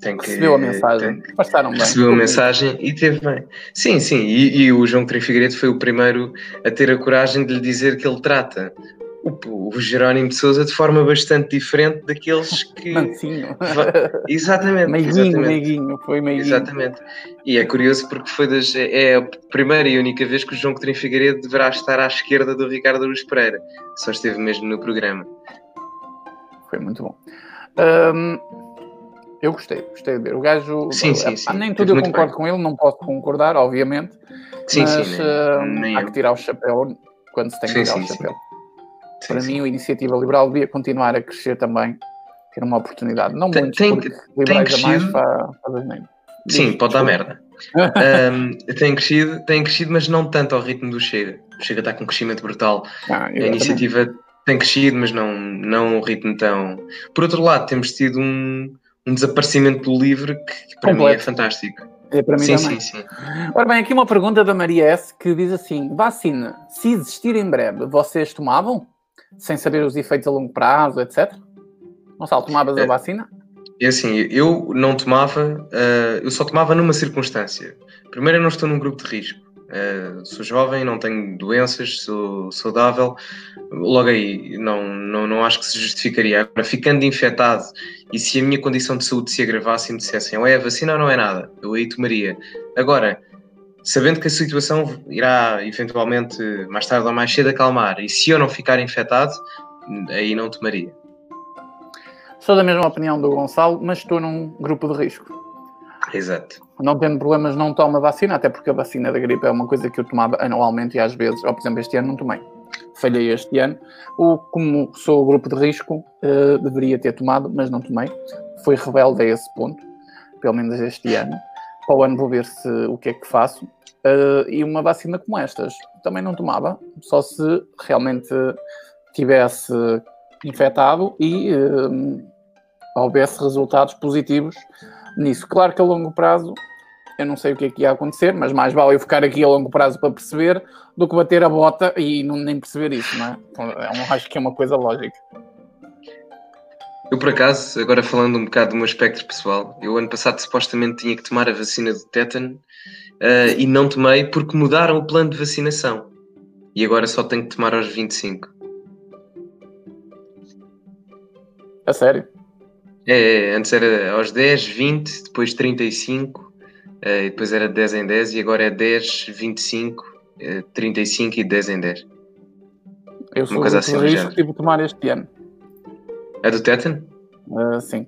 B: tem que,
A: recebeu a mensagem. Tem, Passaram bem.
B: Recebeu a mensagem e teve bem. Sim, sim. E, e o João Coutinho Figueiredo foi o primeiro a ter a coragem de lhe dizer que ele trata o, o Jerónimo de Souza de forma bastante diferente daqueles que.
A: Mancinho.
B: Exatamente.
A: meiguinho,
B: exatamente.
A: meiguinho, foi meiguinho.
B: Exatamente. E é curioso porque foi das, é a primeira e única vez que o João Coutinho Figueiredo deverá estar à esquerda do Ricardo Luz Pereira. Só esteve mesmo no programa.
A: Foi muito bom. Eu gostei, gostei de ver. O gajo.
B: Sim, sim, sim.
A: Nem tudo eu concordo bem. com ele, não posso concordar, obviamente. Sim, mas sim, nem, há que tirar o chapéu quando se tem que tirar sim, o chapéu. Sim. Para sim, mim, a iniciativa liberal devia continuar a crescer também, ter uma oportunidade. Não muito, tem, liberais tem a mais faz, faz nem.
B: Sim, pode dar merda. um, tem, crescido, tem crescido, mas não tanto ao ritmo do Chega. O Chega está com um crescimento brutal. Ah, a iniciativa também. tem crescido, mas não, não um ritmo tão. Por outro lado, temos tido um, um desaparecimento do livro que, que para Completo. mim é fantástico.
A: É para mim sim, também. Sim, sim. Ora bem, aqui uma pergunta da Maria S que diz assim: vacina, se existir em breve, vocês tomavam? Sem saber os efeitos a longo prazo, etc? Gonçalo, tomavas a é. vacina?
B: É assim, eu não tomava, uh, eu só tomava numa circunstância. Primeiro, eu não estou num grupo de risco. Uh, sou jovem, não tenho doenças, sou saudável. Logo aí, não, não, não acho que se justificaria. Agora, ficando infectado e se a minha condição de saúde se agravasse e me dissessem ou é a vacina ou não é nada, eu aí tomaria. Agora, sabendo que a situação irá eventualmente mais tarde ou mais cedo acalmar, e se eu não ficar infectado, aí não tomaria.
A: Sou da mesma opinião do Gonçalo, mas estou num grupo de risco.
B: Exato.
A: Não tendo problemas, não tomo a vacina, até porque a vacina da gripe é uma coisa que eu tomava anualmente e às vezes, ou por exemplo, este ano não tomei. Falhei este ano. O, como sou grupo de risco, uh, deveria ter tomado, mas não tomei. Foi rebelde a esse ponto, pelo menos este ano para o ano vou ver se, o que é que faço. Uh, e uma vacina como estas também não tomava, só se realmente tivesse infectado e uh, houvesse resultados positivos nisso. Claro que a longo prazo eu não sei o que é que ia acontecer, mas mais vale eu ficar aqui a longo prazo para perceber do que bater a bota e não, nem perceber isso, não é? Então, é acho que é uma coisa lógica.
B: Eu, por acaso, agora falando um bocado do meu espectro pessoal, eu ano passado supostamente tinha que tomar a vacina do tétano uh, e não tomei porque mudaram o plano de vacinação. E agora só tenho que tomar aos 25.
A: A sério?
B: É, é, antes era aos 10, 20, depois 35, uh, e depois era 10 em 10 e agora é 10, 25, uh, 35 e 10 em 10.
A: Eu sou Uma coisa assim risco que tive de tomar este ano.
B: É do tétano?
A: Uh, sim.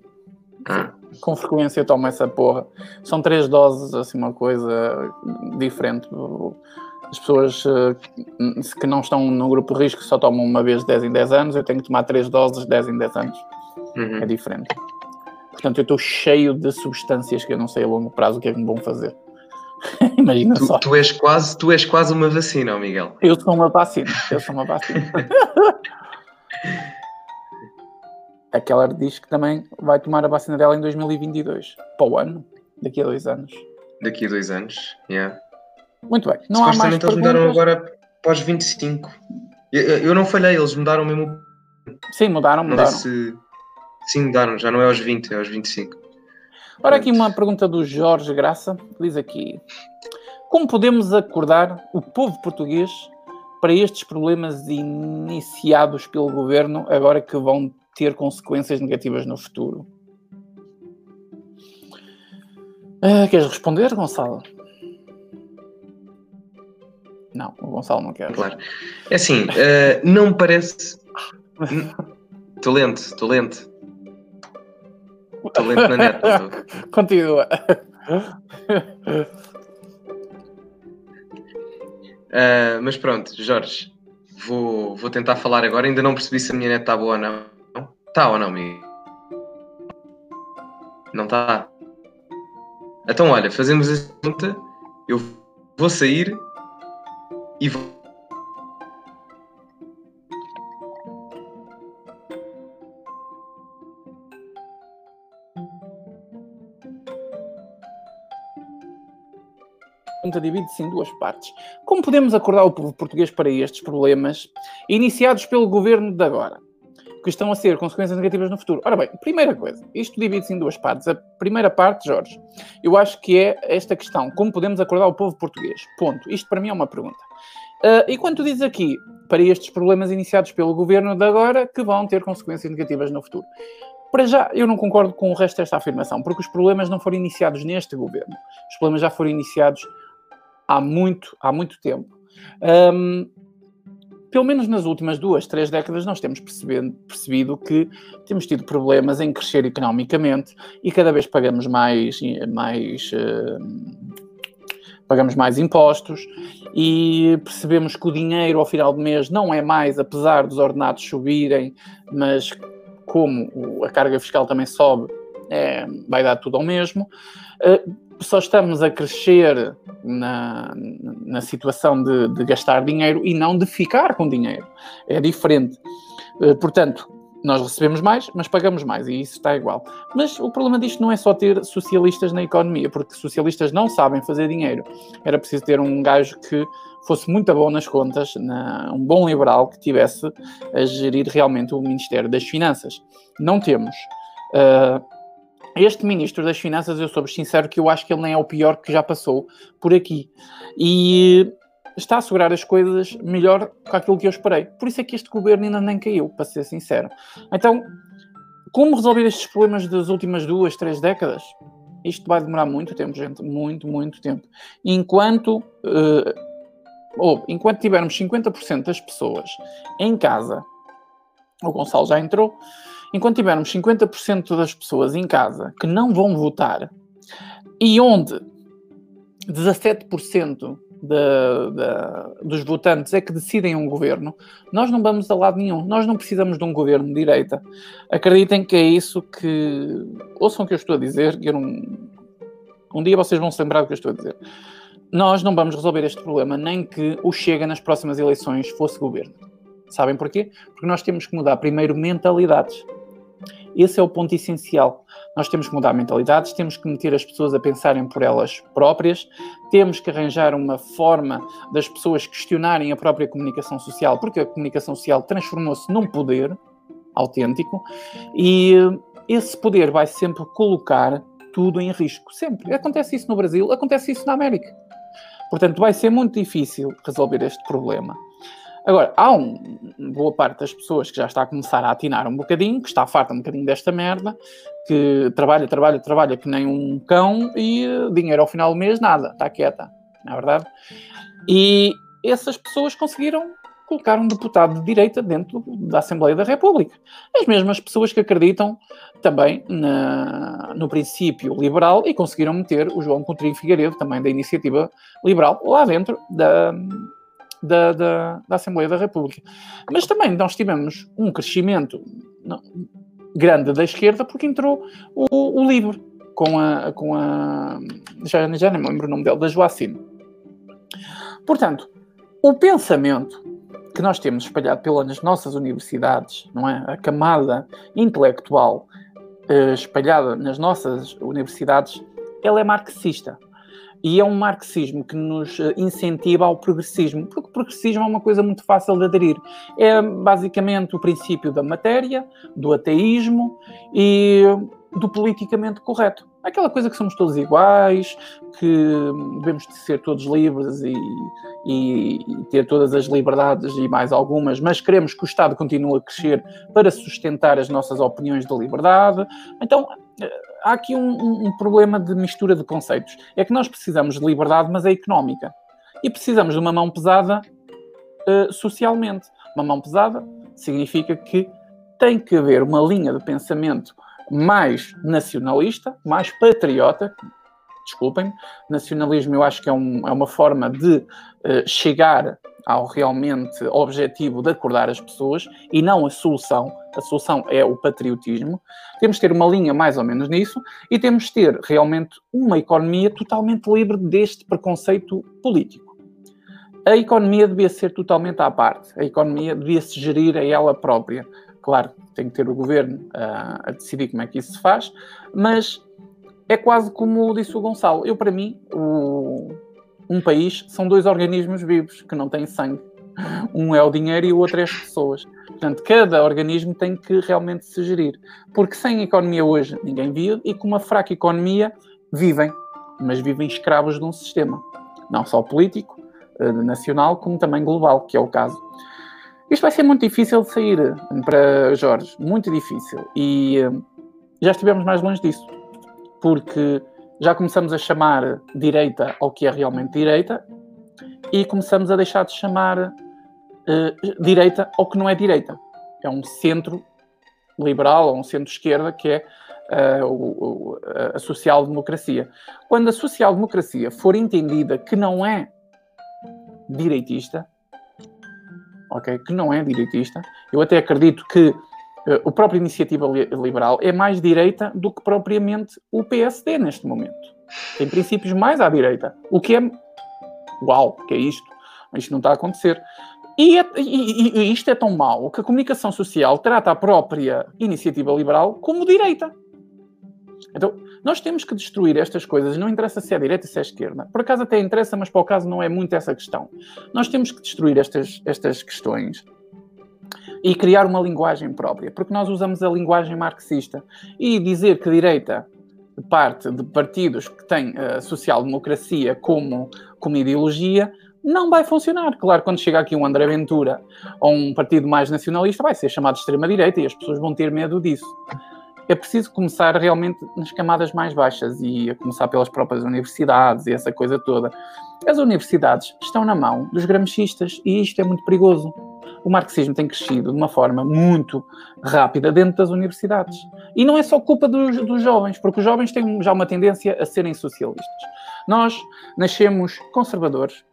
A: Ah. Com frequência tomo essa porra. São três doses, assim, uma coisa diferente. As pessoas uh, que não estão no grupo de risco só tomam uma vez 10 em 10 anos. Eu tenho que tomar três doses 10 em 10 anos. Uhum. É diferente. Portanto, eu estou cheio de substâncias que eu não sei a longo prazo o que é que me vão fazer. Imagina
B: tu,
A: só.
B: Tu és, quase, tu és quase uma vacina, Miguel.
A: Eu sou uma vacina. Eu sou uma vacina. Aquela diz que também vai tomar a vacina dela em 2022. Para o ano, daqui a dois anos.
B: Daqui a dois anos, yeah.
A: Muito bem. Não há mais
B: eles mudaram agora para os 25. Eu, eu não falhei, eles mudaram mesmo.
A: Sim, mudaram, mudaram.
B: Se... Sim, mudaram, já não é aos 20, é aos 25.
A: Ora, aqui uma pergunta do Jorge Graça, diz aqui: Como podemos acordar o povo português para estes problemas iniciados pelo governo agora que vão ter consequências negativas no futuro. Uh, queres responder, Gonçalo? Não, o Gonçalo não quer.
B: Claro. É assim, uh, não me parece. Estou lento, estou lento. Estou lento na net.
A: Continua.
B: Uh, mas pronto, Jorge, vou, vou tentar falar agora. Ainda não percebi se a minha net está boa ou não. Tá ou não, amigo? Não tá? Então, olha, fazemos a pergunta. Eu vou sair e vou.
A: pergunta divide-se em duas partes. Como podemos acordar o povo português para estes problemas iniciados pelo governo de agora? Que estão a ser consequências negativas no futuro. Ora bem, primeira coisa, isto divide-se em duas partes. A primeira parte, Jorge, eu acho que é esta questão: como podemos acordar o povo português? Ponto. Isto para mim é uma pergunta. Uh, e quando tu dizes aqui, para estes problemas iniciados pelo governo de agora, que vão ter consequências negativas no futuro. Para já, eu não concordo com o resto desta afirmação, porque os problemas não foram iniciados neste governo. Os problemas já foram iniciados há muito, há muito tempo. Um, pelo menos nas últimas duas, três décadas, nós temos percebido, que temos tido problemas em crescer economicamente e cada vez pagamos mais, mais uh, pagamos mais impostos e percebemos que o dinheiro ao final do mês não é mais, apesar dos ordenados subirem, mas como a carga fiscal também sobe, é, vai dar tudo ao mesmo. Uh, só estamos a crescer na, na situação de, de, gastar dinheiro e não de ficar com dinheiro. É diferente. Eh, portanto, nós recebemos mais, mas pagamos mais, e isso está igual. Mas o problema disto não é só ter socialistas na economia, porque socialistas não sabem fazer dinheiro. Era preciso ter um gajo que fosse muito bom nas contas, na, um bom liberal que tivesse a gerir realmente o Ministério das Finanças. Não temos. Uh, este ministro das Finanças, eu sou sincero que eu acho que ele nem é o pior que já passou por aqui. E está a segurar as coisas melhor que aquilo que eu esperei. Por isso é que este governo ainda nem caiu, para ser sincero. Então, como resolver estes problemas das últimas duas, três décadas? Isto vai demorar muito tempo, gente. Muito, muito tempo. Enquanto, uh, ou, enquanto tivermos 50% das pessoas em casa, o Gonçalo já entrou, enquanto tivermos 50% das pessoas em casa que não vão votar e onde 17% de, de, dos votantes é que decidem um governo, nós não vamos a lado nenhum. Nós não precisamos de um governo de direita. Acreditem que é isso que. Ouçam o que eu estou a dizer, que eu não. Um dia vocês vão se lembrar do que eu estou a dizer. Nós não vamos resolver este problema, nem que o Chega nas próximas eleições fosse governo. Sabem porquê? Porque nós temos que mudar primeiro mentalidades. Esse é o ponto essencial. Nós temos que mudar mentalidades, temos que meter as pessoas a pensarem por elas próprias, temos que arranjar uma forma das pessoas questionarem a própria comunicação social, porque a comunicação social transformou-se num poder autêntico e esse poder vai sempre colocar tudo em risco. Sempre. Acontece isso no Brasil, acontece isso na América. Portanto, vai ser muito difícil resolver este problema. Agora, há um, boa parte das pessoas que já está a começar a atinar um bocadinho, que está farta um bocadinho desta merda, que trabalha, trabalha, trabalha que nem um cão e uh, dinheiro ao final do mês, nada, está quieta, não é verdade? E essas pessoas conseguiram colocar um deputado de direita dentro da Assembleia da República. As mesmas pessoas que acreditam também na, no princípio liberal e conseguiram meter o João Coutinho Figueiredo, também da Iniciativa Liberal, lá dentro da, da, da, da, Assembleia da República. Mas também nós tivemos um crescimento grande da esquerda porque entrou o, o com a, com a já, já nem me lembro o nome dela, da Joacine. Portanto, o pensamento que nós temos espalhado pelas nossas universidades, não é? A camada intelectual uh, espalhada nas nossas universidades, ela é marxista. E é um marxismo que nos eh, incentiva ao progressismo, porque o progressismo é uma coisa muito fácil de aderir. É basicamente o princípio da matéria, do ateísmo e do politicamente correto. Aquela coisa que somos todos iguais, que devemos de ser todos livres e, e, e, ter todas as liberdades e mais algumas, mas queremos que o Estado continue a crescer para sustentar as nossas opiniões de liberdade. Então, eh, há aqui um, um, problema de mistura de conceitos. É que nós precisamos de liberdade, mas é económica. E precisamos de uma mão pesada uh, socialmente. Uma mão pesada significa que tem que haver uma linha de pensamento mais nacionalista, mais patriota. Desculpem, nacionalismo eu acho que é, um, é uma forma de uh, chegar ao realmente objetivo de acordar as pessoas e não a solução. A solução é o patriotismo. Temos de ter uma linha mais ou menos nisso e temos de ter realmente uma economia totalmente livre deste preconceito político. A economia devia ser totalmente à parte. A economia devia se gerir a ela própria. Claro, tem que ter o governo uh, a decidir como é que isso se faz, mas é quase como disse o Gonçalo. Eu, para mim, o, um país são dois organismos vivos que não têm sangue. Um é o dinheiro e o outro é as pessoas. Portanto, cada organismo tem que realmente se gerir. Porque sem economia hoje ninguém vive e com uma fraca economia vivem, mas vivem escravos de um sistema. Não só político, eh, nacional, como também global, que é o caso. Isto vai ser muito difícil de sair para Jorge, muito difícil. E eh, já estivemos mais longe disso. Porque já começamos a chamar direita ao que é realmente direita e começamos a deixar de chamar uh, direita ao que não é direita. É um centro liberal ou um centro-esquerda que é uh, o, o, a social-democracia. Quando a social-democracia for entendida que não é direitista, ok, que não é direitista, eu até acredito que o próprio Iniciativa Liberal é mais direita do que propriamente o PSD neste momento. Tem princípios mais à direita. O que é. Uau, que é isto? Isto não está a acontecer. E, é, e, e, isto é tão mau que a comunicação social trata a própria iniciativa liberal como direita. Então, nós temos que destruir estas coisas, não interessa se é direita ou se é esquerda. Por acaso até interessa, mas para o caso não é muito essa questão. Nós temos que destruir estas, estas questões e criar uma linguagem própria, porque nós usamos a linguagem marxista e dizer que direita parte de partidos que têm a social-democracia como, como ideologia não vai funcionar. Claro, quando chega aqui um André Ventura ou um partido mais nacionalista, vai ser chamado de extrema-direita e as pessoas vão ter medo disso. É preciso começar realmente nas camadas mais baixas e a começar pelas próprias universidades e essa coisa toda. As universidades estão na mão dos gramscistas e isto é muito perigoso o marxismo tem crescido de uma forma muito rápida dentro das universidades. E não é só culpa dos, dos jovens, porque os jovens têm já uma tendência a serem socialistas. Nós nascemos conservadores,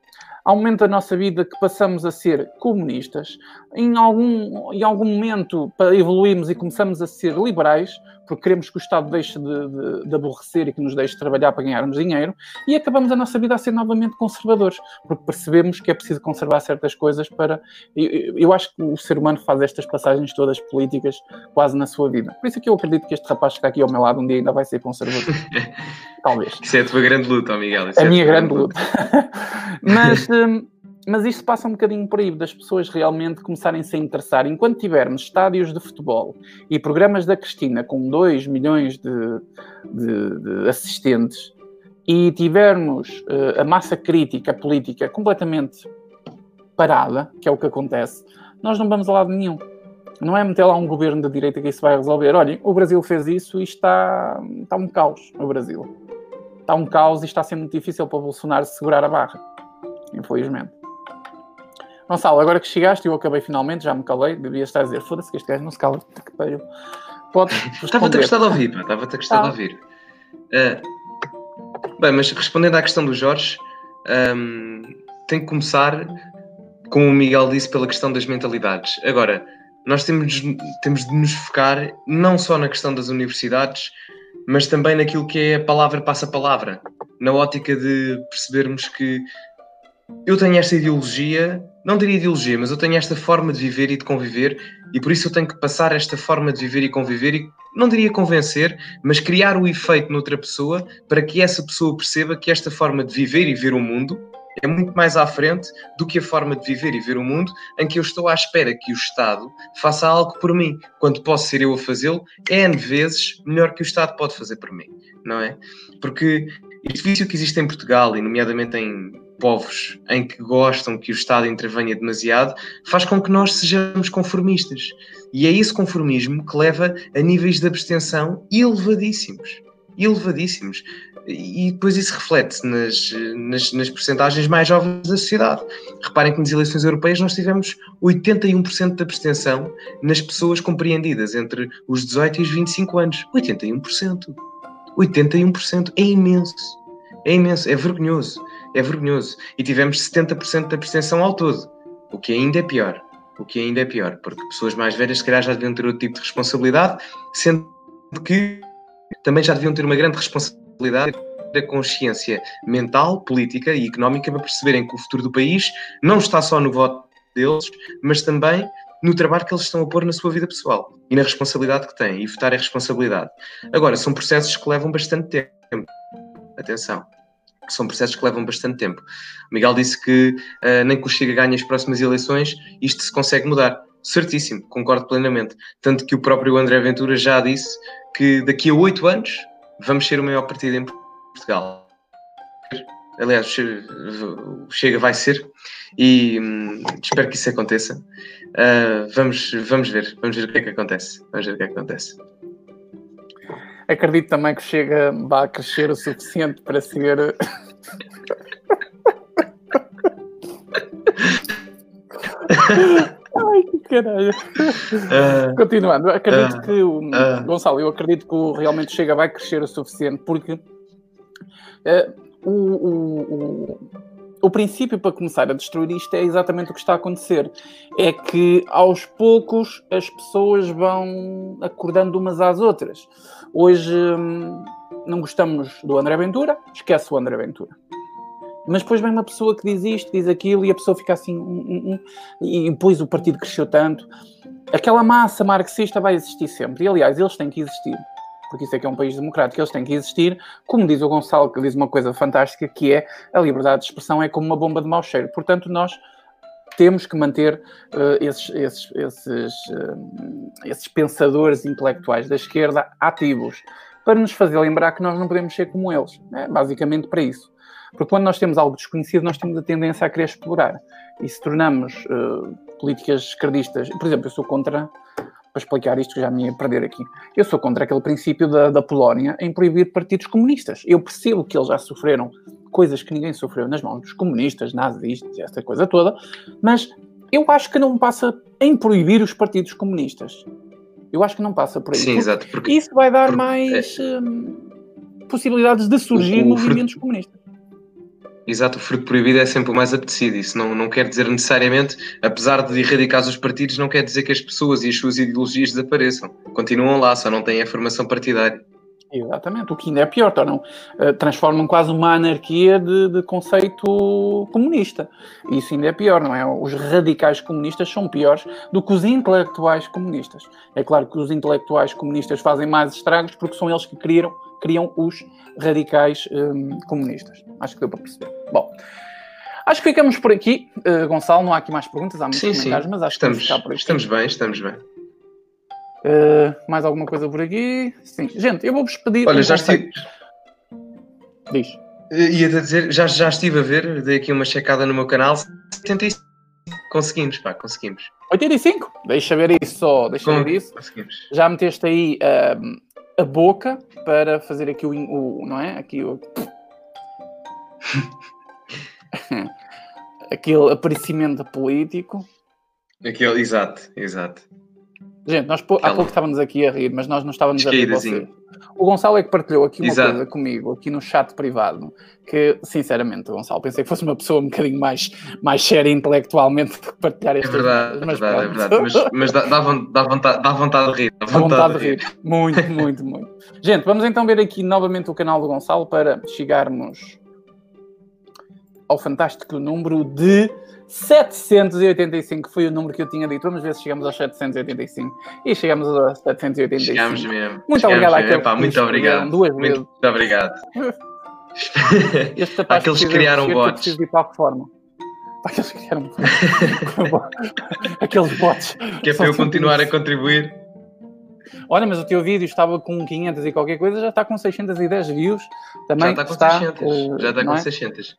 A: há um momento da nossa vida que passamos a ser comunistas, em algum, em algum momento evoluímos e começamos a ser liberais, porque queremos que o Estado deixe de, de, de, aborrecer e que nos deixe trabalhar para ganharmos dinheiro, e acabamos a nossa vida a ser novamente conservadores, porque percebemos que é preciso conservar certas coisas para. Eu, eu acho que o ser humano faz estas passagens todas políticas quase na sua vida. Por isso é que eu acredito que este rapaz que está aqui ao meu lado um dia ainda vai ser conservador. Talvez.
B: Isso é a tua grande luta, Miguel.
A: Isso a é minha grande luta. luta. Mas. Mas isto passa um bocadinho por aí, das pessoas realmente começarem-se a interessar. Enquanto tivermos estádios de futebol e programas da Cristina com 2 milhões de, de, de, assistentes e tivermos uh, a massa crítica política completamente parada, que é o que acontece, nós não vamos a lado nenhum. Não é meter lá um governo da direita que isso vai resolver. Olhem, o Brasil fez isso e está, está um caos no Brasil. Está um caos e está ser muito difícil para o Bolsonaro segurar a barra. Infelizmente. Gonçalo, agora que chegaste, eu acabei finalmente, já me calei, devia estar a dizer, foda-se que este gajo não se cala, que pariu.
B: Estava-te a gostar de ouvir, estava-te a gostar de ouvir. Uh, bem, mas respondendo à questão do Jorge, um, tem que começar, como o Miguel disse, pela questão das mentalidades. Agora, nós temos, temos de nos focar não só na questão das universidades, mas também naquilo que é a palavra passa palavra, na ótica de percebermos que eu tenho esta ideologia, não diria ideologia, mas eu tenho esta forma de viver e de conviver, e por isso eu tenho que passar esta forma de viver e conviver, e não diria convencer, mas criar o efeito noutra pessoa para que essa pessoa perceba que esta forma de viver e ver o mundo é muito mais à frente do que a forma de viver e ver o mundo em que eu estou à espera que o Estado faça algo por mim, quando posso ser eu a fazê-lo N vezes melhor que o Estado pode fazer por mim, não é? Porque este vício que existe em Portugal, e nomeadamente em povos em que gostam que o Estado intervenha demasiado, faz com que nós sejamos conformistas. E é esse conformismo que leva a níveis de abstenção elevadíssimos. Elevadíssimos. E depois isso reflete-se nas, nas, nas percentagens mais jovens da sociedade. Reparem que nas eleições europeias nós tivemos 81% de abstenção nas pessoas compreendidas entre os 18 e os 25 anos. 81%. 81% é imenso. É imenso, é vergonhoso é vergonhoso. E tivemos 70% da abstenção ao todo, o que ainda é pior. O que ainda é pior, porque pessoas mais velhas, se calhar, já deviam ter outro tipo de responsabilidade, sendo que também já deviam ter uma grande responsabilidade da consciência mental, política e económica para perceberem que o futuro do país não está só no voto deles, mas também no trabalho que eles estão a pôr na sua vida pessoal e na responsabilidade que têm. E votar é responsabilidade. Agora, são processos que levam bastante tempo. Atenção são processos que levam bastante tempo. O Miguel disse que uh, nem que o Chega ganhe as próximas eleições, isto se consegue mudar. Certíssimo, concordo plenamente. Tanto que o próprio André Ventura já disse que daqui a oito anos vamos ser o maior partido em Portugal. Aliás, o Chega vai ser e hum, espero que isso aconteça. Uh, vamos, vamos ver, vamos ver o que é que acontece. Vamos ver o que é que acontece.
A: Acredito também que chega, vai crescer o suficiente para ser. Ai, que caralho. Uh, Continuando, acredito uh, que o uh, Gonçalo, eu acredito que o realmente chega vai crescer o suficiente porque o, o, o, o princípio para começar a destruir isto é exatamente o que está a acontecer. É que aos poucos as pessoas vão acordando umas às outras. Hoje hum, não gostamos do André Ventura, esquece o André Ventura. Mas depois vem uma pessoa que diz isto, diz aquilo, e a pessoa fica assim, e depois o partido cresceu tanto. Aquela massa marxista vai existir sempre. E aliás, eles têm que existir porque isso é que é um país democrático, eles têm que existir, como diz o Gonçalo, que diz uma coisa fantástica, que é a liberdade de expressão é como uma bomba de mau cheiro. Portanto, nós temos que manter uh, esses, esses, esses, uh, esses pensadores intelectuais da esquerda ativos, para nos fazer lembrar que nós não podemos ser como eles. É basicamente para isso. Porque quando nós temos algo desconhecido, nós temos a tendência a querer explorar. E se tornamos uh, políticas esquerdistas, por exemplo, eu sou contra para explicar isto, que já me ia perder aqui. Eu sou contra aquele princípio da, da Polónia em proibir partidos comunistas. Eu percebo que eles já sofreram coisas que ninguém sofreu nas mãos dos comunistas, nazistas, essa coisa toda, mas eu acho que não passa em proibir os partidos comunistas. Eu acho que não passa por aí.
B: Sim, exato. Porque,
A: isso vai dar porque, mais é... hum, possibilidades de surgir o, movimentos comunistas.
B: Exato, o fruto proibido é sempre o mais apetecido. Isso não, não quer dizer necessariamente, apesar de erradicar os partidos, não quer dizer que as pessoas e as suas ideologias desapareçam. Continuam lá, só não têm a formação partidária.
A: Exatamente, o que ainda é pior, tornam, uh, transformam quase uma anarquia de, de, conceito comunista. Isso ainda é pior, não é? Os radicais comunistas são piores do que os intelectuais comunistas. É claro que os intelectuais comunistas fazem mais estragos porque são eles que criam, criam os radicais um, comunistas. Acho que deu para perceber. Bom, acho que ficamos por aqui. Uh, Gonçalo, não há aqui mais perguntas, há muitos sim, comentários, sim. mas acho
B: estamos,
A: que ficar por aqui.
B: Estamos bem, estamos bem.
A: Uh, mais alguma coisa por aqui? Sim. Gente, eu vou-vos pedir.
B: Olha, um já estive.
A: Diz.
B: Eh, ia-te dizer, já, já estive a ver, dei aqui uma checada no meu canal. 75. Conseguimos, pá, conseguimos.
A: 85? Deixa ver isso só, deixa ver isso. Conseguimos. Já meteste aí uh, a boca para fazer aqui o, o não é? Aqui o. Aquele aparecimento político.
B: Aquele, exato, exato.
A: Gente, nós há pouco estávamos aqui a rir, mas nós não estávamos a rir você. O Gonçalo é que partilhou aqui uma Exato. coisa comigo, aqui no chat privado, que, sinceramente, Gonçalo, pensei que fosse uma pessoa um bocadinho mais, mais séria intelectualmente do que partilhar estas
B: é verdade, coisas. Mas, é verdade, é verdade. Mas, mas dá, dá, vontade, dá vontade de rir.
A: Dá vontade, dá vontade de rir. rir. Muito, muito, muito. Gente, vamos então ver aqui novamente o canal do Gonçalo para chegarmos ao fantástico número de 785 foi o número que eu tinha dito. Vamos ver se chegamos aos 785. E chegamos aos 785.
B: Chegamos mesmo.
A: Muito
B: chegamos
A: obrigado mesmo.
B: Epá, Muito obrigado.
A: Duas
B: muito
A: vezes.
B: Muito obrigado.
A: Este rapaz
B: Aqueles criaram bots.
A: Ir para a reforma. Aqueles criaram Aqueles bots.
B: Que é para eu continuar a contribuir.
A: Olha, mas o teu vídeo estava com 500 e qualquer coisa, já está com 610 views. Também
B: já está com está, 600. já está com é? 600.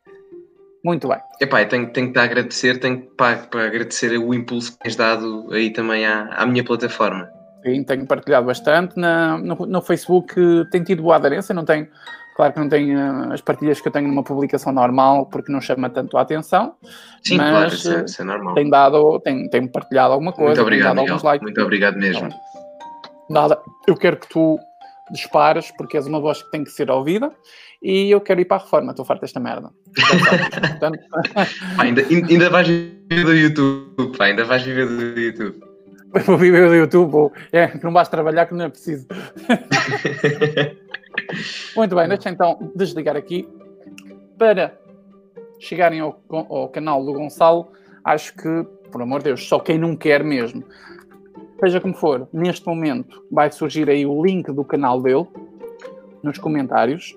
A: Muito bem.
B: Epá, tenho, tenho que te agradecer, tenho para, para agradecer o impulso que tens dado aí também à, à minha plataforma.
A: Sim, tenho partilhado bastante. Na, no, no Facebook tem tido boa aderência, não tenho, claro que não tenho uh, as partilhas que eu tenho numa publicação normal, porque não chama tanto a atenção.
B: Sim, mas, claro, isso é, isso é normal.
A: Tem dado, tem, tem partilhado alguma coisa,
B: muito obrigado,
A: alguns likes.
B: Muito obrigado mesmo. Então,
A: nada, eu quero que tu dispares, porque és uma voz que tem que ser ouvida e eu quero ir para a reforma, estou farto desta merda.
B: Portanto... ainda, ainda vais viver do YouTube, pá, ainda vais viver do YouTube.
A: Vou viver do YouTube, vou. É, que não vais trabalhar que não é preciso. Muito bem, deixa então desligar aqui para chegarem ao, ao canal do Gonçalo. Acho que, por amor de Deus, só quem não quer mesmo. Seja como for, neste momento vai surgir aí o link do canal dele nos comentários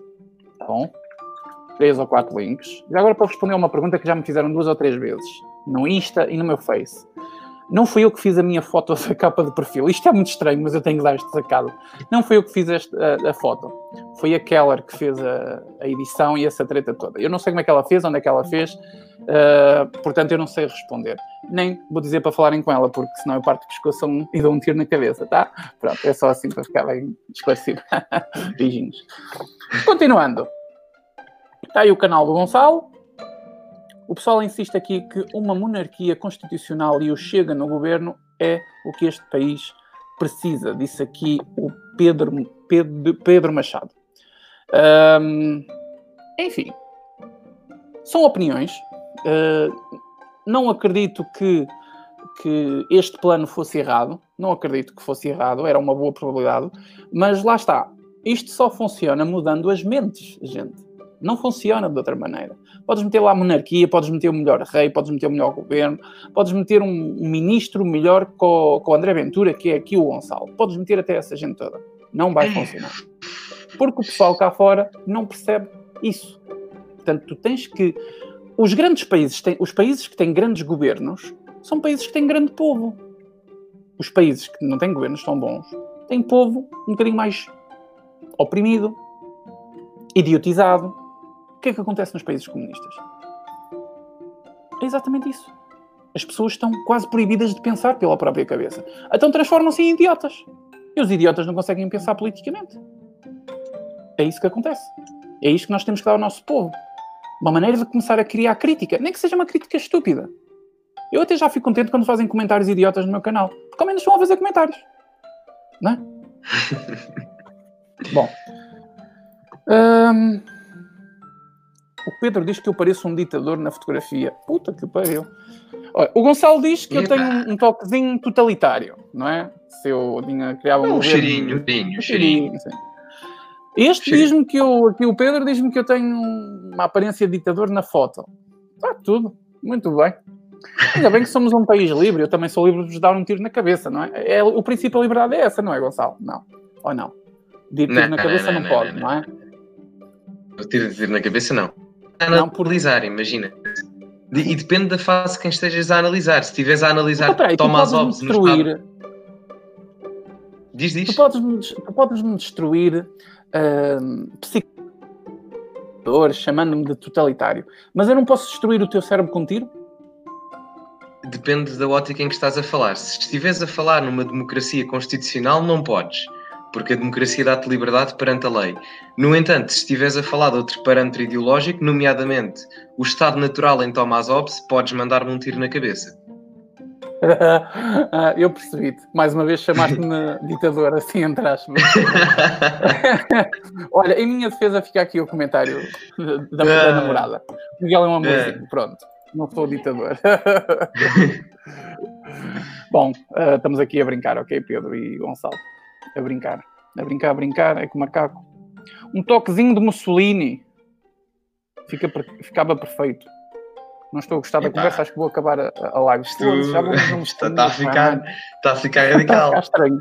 A: bom? Três ou quatro links. E agora para responder a uma pergunta que já me fizeram duas ou três vezes, no Insta e no meu Face. Não fui eu que fiz a minha foto da capa de perfil. Isto é muito estranho, mas eu tenho que dar este sacado. Não fui eu que fiz este, a, a, foto. Foi a Keller que fez a, a, edição e essa treta toda. Eu não sei como é que ela fez, onde é que ela fez, uh, portanto eu não sei responder. Nem vou dizer para falarem com ela, porque senão eu parto de pescoço e dou um tiro na cabeça, tá? Pronto, é só assim para ficar bem esclarecido. Beijinhos. Continuando. Está aí o canal do Gonçalo. O pessoal insiste aqui que uma monarquia constitucional e o Chega no governo é o que este país precisa, disse aqui o Pedro, Pedro, Pedro Machado. Enfim, são opiniões. Uh, não acredito que, que este plano fosse errado. Não acredito que fosse errado, era uma boa probabilidade. Mas lá está. Isto só funciona mudando as mentes, gente. Não funciona de outra maneira. Podes meter lá a monarquia, podes meter o melhor rei, podes meter o melhor governo, podes meter um, ministro melhor com, o André Ventura, que é aqui o Gonçalo. Podes meter até essa gente toda. Não vai funcionar. Porque o pessoal cá fora não percebe isso. Portanto, tu tens que. Os grandes países, têm, os países que têm grandes governos, são países que têm grande povo. Os países que não têm governos tão bons têm povo um bocadinho mais oprimido, idiotizado, o que é que acontece nos países comunistas? É exatamente isso. As pessoas estão quase proibidas de pensar pela própria cabeça. Então transformam-se em idiotas. E os idiotas não conseguem pensar politicamente. É isso que acontece. É isto que nós temos que dar ao nosso povo. Uma maneira de começar a criar crítica, nem que seja uma crítica estúpida. Eu até já fico contente quando fazem comentários idiotas no meu canal, porque ao menos estão a fazer comentários. Não é? Bom. Hum, o Pedro diz que eu pareço um ditador na fotografia. Puta que pariu. Olha, o Gonçalo diz que eu tenho um, toquezinho totalitário, não é? Se eu tinha, criava um,
B: Um cheirinho, um cheirinho, cheirinho.
A: Este diz-me que eu, aqui o Pedro diz-me que eu tenho uma aparência de ditador na foto. Está tudo. Muito bem. Ainda bem que somos um país livre, eu também sou livre de vos dar um tiro na cabeça, não é? é o princípio da liberdade é essa, não é, Gonçalo? Não. Ou não? De tiro
B: Não,
A: na cabeça não,
B: não,
A: pode,
B: não,
A: não, é?
B: Tiro de tiro na cabeça, não.
A: Não, por-
B: Analisar, imagina. De- e depende da fase de quem estejas a analisar. Se estiveres a analisar
A: Ah, peraí,
B: Thomas Hobbes
A: destruir,
B: Diz,
A: tu
B: diz.
A: tu podes-me destruir ahm, psicodor, chamando-me de totalitário, mas eu não posso destruir o teu cérebro com tiro?
B: Depende da ótica em que estás a falar. Se estiveres a falar numa democracia constitucional, não podes. Porque a democracia dá-te liberdade perante a lei. No entanto, se estiveres a falar de outro parâmetro ideológico, nomeadamente o Estado natural em Thomas Hobbes, podes mandar-me um tiro na cabeça.
A: Eu percebi-te. Mais uma vez chamaste-me ditador, assim entre aspas. Olha, em minha defesa fica aqui o comentário da, da
B: Ah.
A: namorada. Miguel é um amorzinho, pronto. Não sou ditador. Bom, ah, estamos aqui a brincar, ok, Pedro e Gonçalo? A brincar. A brincar, a brincar, é com o macaco. Um toquezinho de Mussolini. Fica, ficava perfeito. Não estou a gostar da conversa, acho que vou acabar a, a live. Um
B: está, a ficar, está a ficar
A: Está a
B: radical.
A: ficar estranho.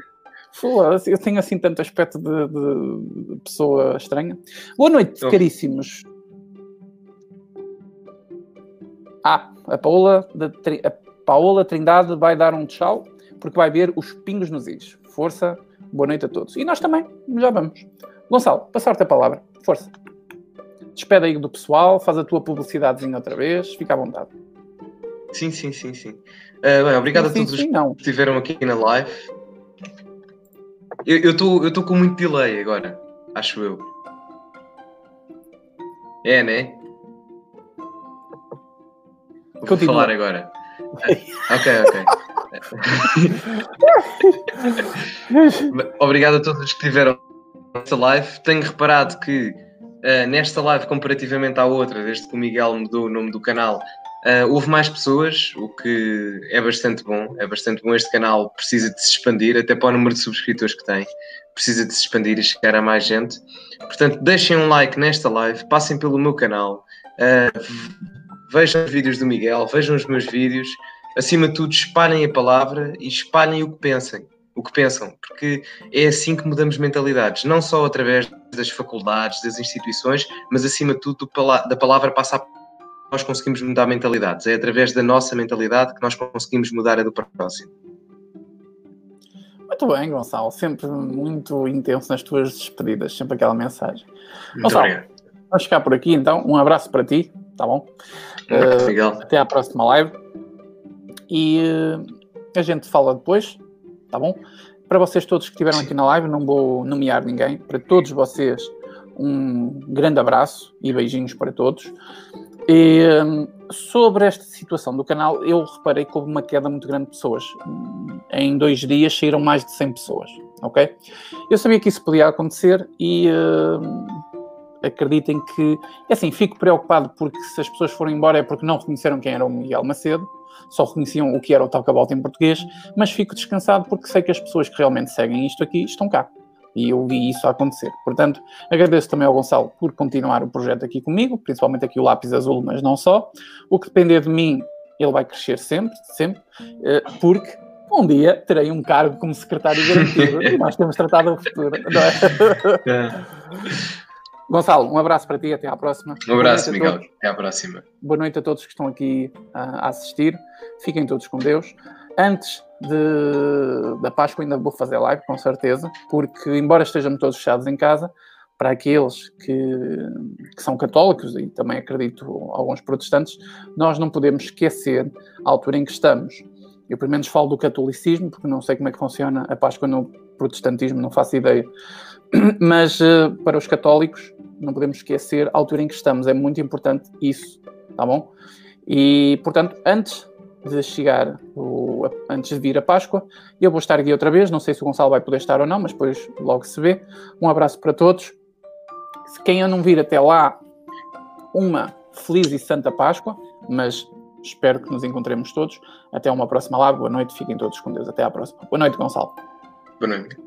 A: Foda-se, eu tenho assim tanto aspecto de, de- pessoa estranha. Boa noite,
B: Oh.
A: caríssimos. Ah, a Paola, da a Paola Trindade vai dar um tchau porque vai ver os pingos nos is. Força, boa noite a todos. E nós também, já vamos. Gonçalo, passar-te a palavra. Força. Despede aí do pessoal, faz a tua publicidadezinha outra vez, fica à vontade.
B: Sim, sim, sim, sim. Ah, bem, obrigado
A: Sim,
B: a todos os
A: sim, não.
B: que estiveram aqui na live. Eu estou eu com muito delay agora, acho eu. É, né? Vou
A: Continua.
B: falar agora. ok, ok. Obrigado a todos os que estiveram nesta live. Tenho reparado que ah, nesta live, comparativamente à outra, desde que o Miguel mudou o nome do canal, ah, houve mais pessoas, o que é bastante bom. É bastante bom. Este canal precisa de se expandir, até para o número de subscritores que tem. Precisa de se expandir e chegar a mais gente. Portanto, deixem um like nesta live, passem pelo meu canal, ah, vejam os vídeos do Miguel, vejam os meus vídeos. Acima de tudo, espalhem a palavra e espalhem o que pensem o que pensam, porque é assim que mudamos mentalidades, não só através das faculdades, das instituições, mas acima de tudo da palavra passa a nós conseguimos mudar mentalidades. É através da nossa mentalidade que nós conseguimos mudar a do próximo.
A: Muito bem, Gonçalo. Sempre muito intenso nas tuas despedidas, sempre aquela mensagem.
B: Muito
A: Gonçalo.
B: obrigado.
A: Vamos ficar por aqui então. Um abraço para ti, tá bom?
B: Miguel.
A: Até à próxima live. E eh, a gente fala depois, tá bom? Para vocês todos que estiveram aqui na live, não vou nomear ninguém. Para todos vocês, um grande abraço e beijinhos para todos. E hum, sobre esta situação do canal, eu reparei que houve uma queda muito grande de pessoas. Em dois dias saíram mais de 100 pessoas, ok? Eu sabia que isso podia acontecer e hum, acreditem que, assim, fico preocupado porque se as pessoas forem embora é porque não reconheceram quem era o Miguel Macedo, só reconheciam o que era o Talcabout em português, mas fico descansado porque sei que as pessoas que realmente seguem isto aqui estão cá. E eu vi isso acontecer. Portanto, agradeço também ao Gonçalo por continuar o projeto aqui comigo, principalmente aqui o lápis azul, mas não só. O que depender de mim, ele vai crescer sempre, sempre, eh, porque um dia terei um cargo como secretário garantido e nós temos tratado o futuro. não é? Gonçalo, um abraço para ti, até à próxima.
B: Um abraço, Miguel.
A: todos.
B: Até à próxima.
A: Boa noite a todos que estão aqui ah, a assistir. Fiquem todos com Deus. Antes de- da Páscoa ainda vou fazer live, com certeza, porque embora estejamos todos fechados em casa, para aqueles que, que são católicos e também acredito alguns protestantes, nós não podemos esquecer a altura em que estamos. Eu pelo menos falo do catolicismo, porque não sei como é que funciona a Páscoa no protestantismo, não faço ideia. Mas eh, para os católicos, não podemos esquecer a altura em que estamos. É muito importante isso, tá bom? E, portanto, antes de chegar, o, antes de vir a Páscoa, eu vou estar aqui outra vez. Não sei se o Gonçalo vai poder estar ou não, mas depois logo se vê. Um abraço para todos. Se quem eu não vir até lá, uma feliz e santa Páscoa, mas espero que nos encontremos todos. Até uma próxima live. Boa noite, fiquem todos com Deus. Até à próxima. Boa noite, Gonçalo.
B: Boa noite.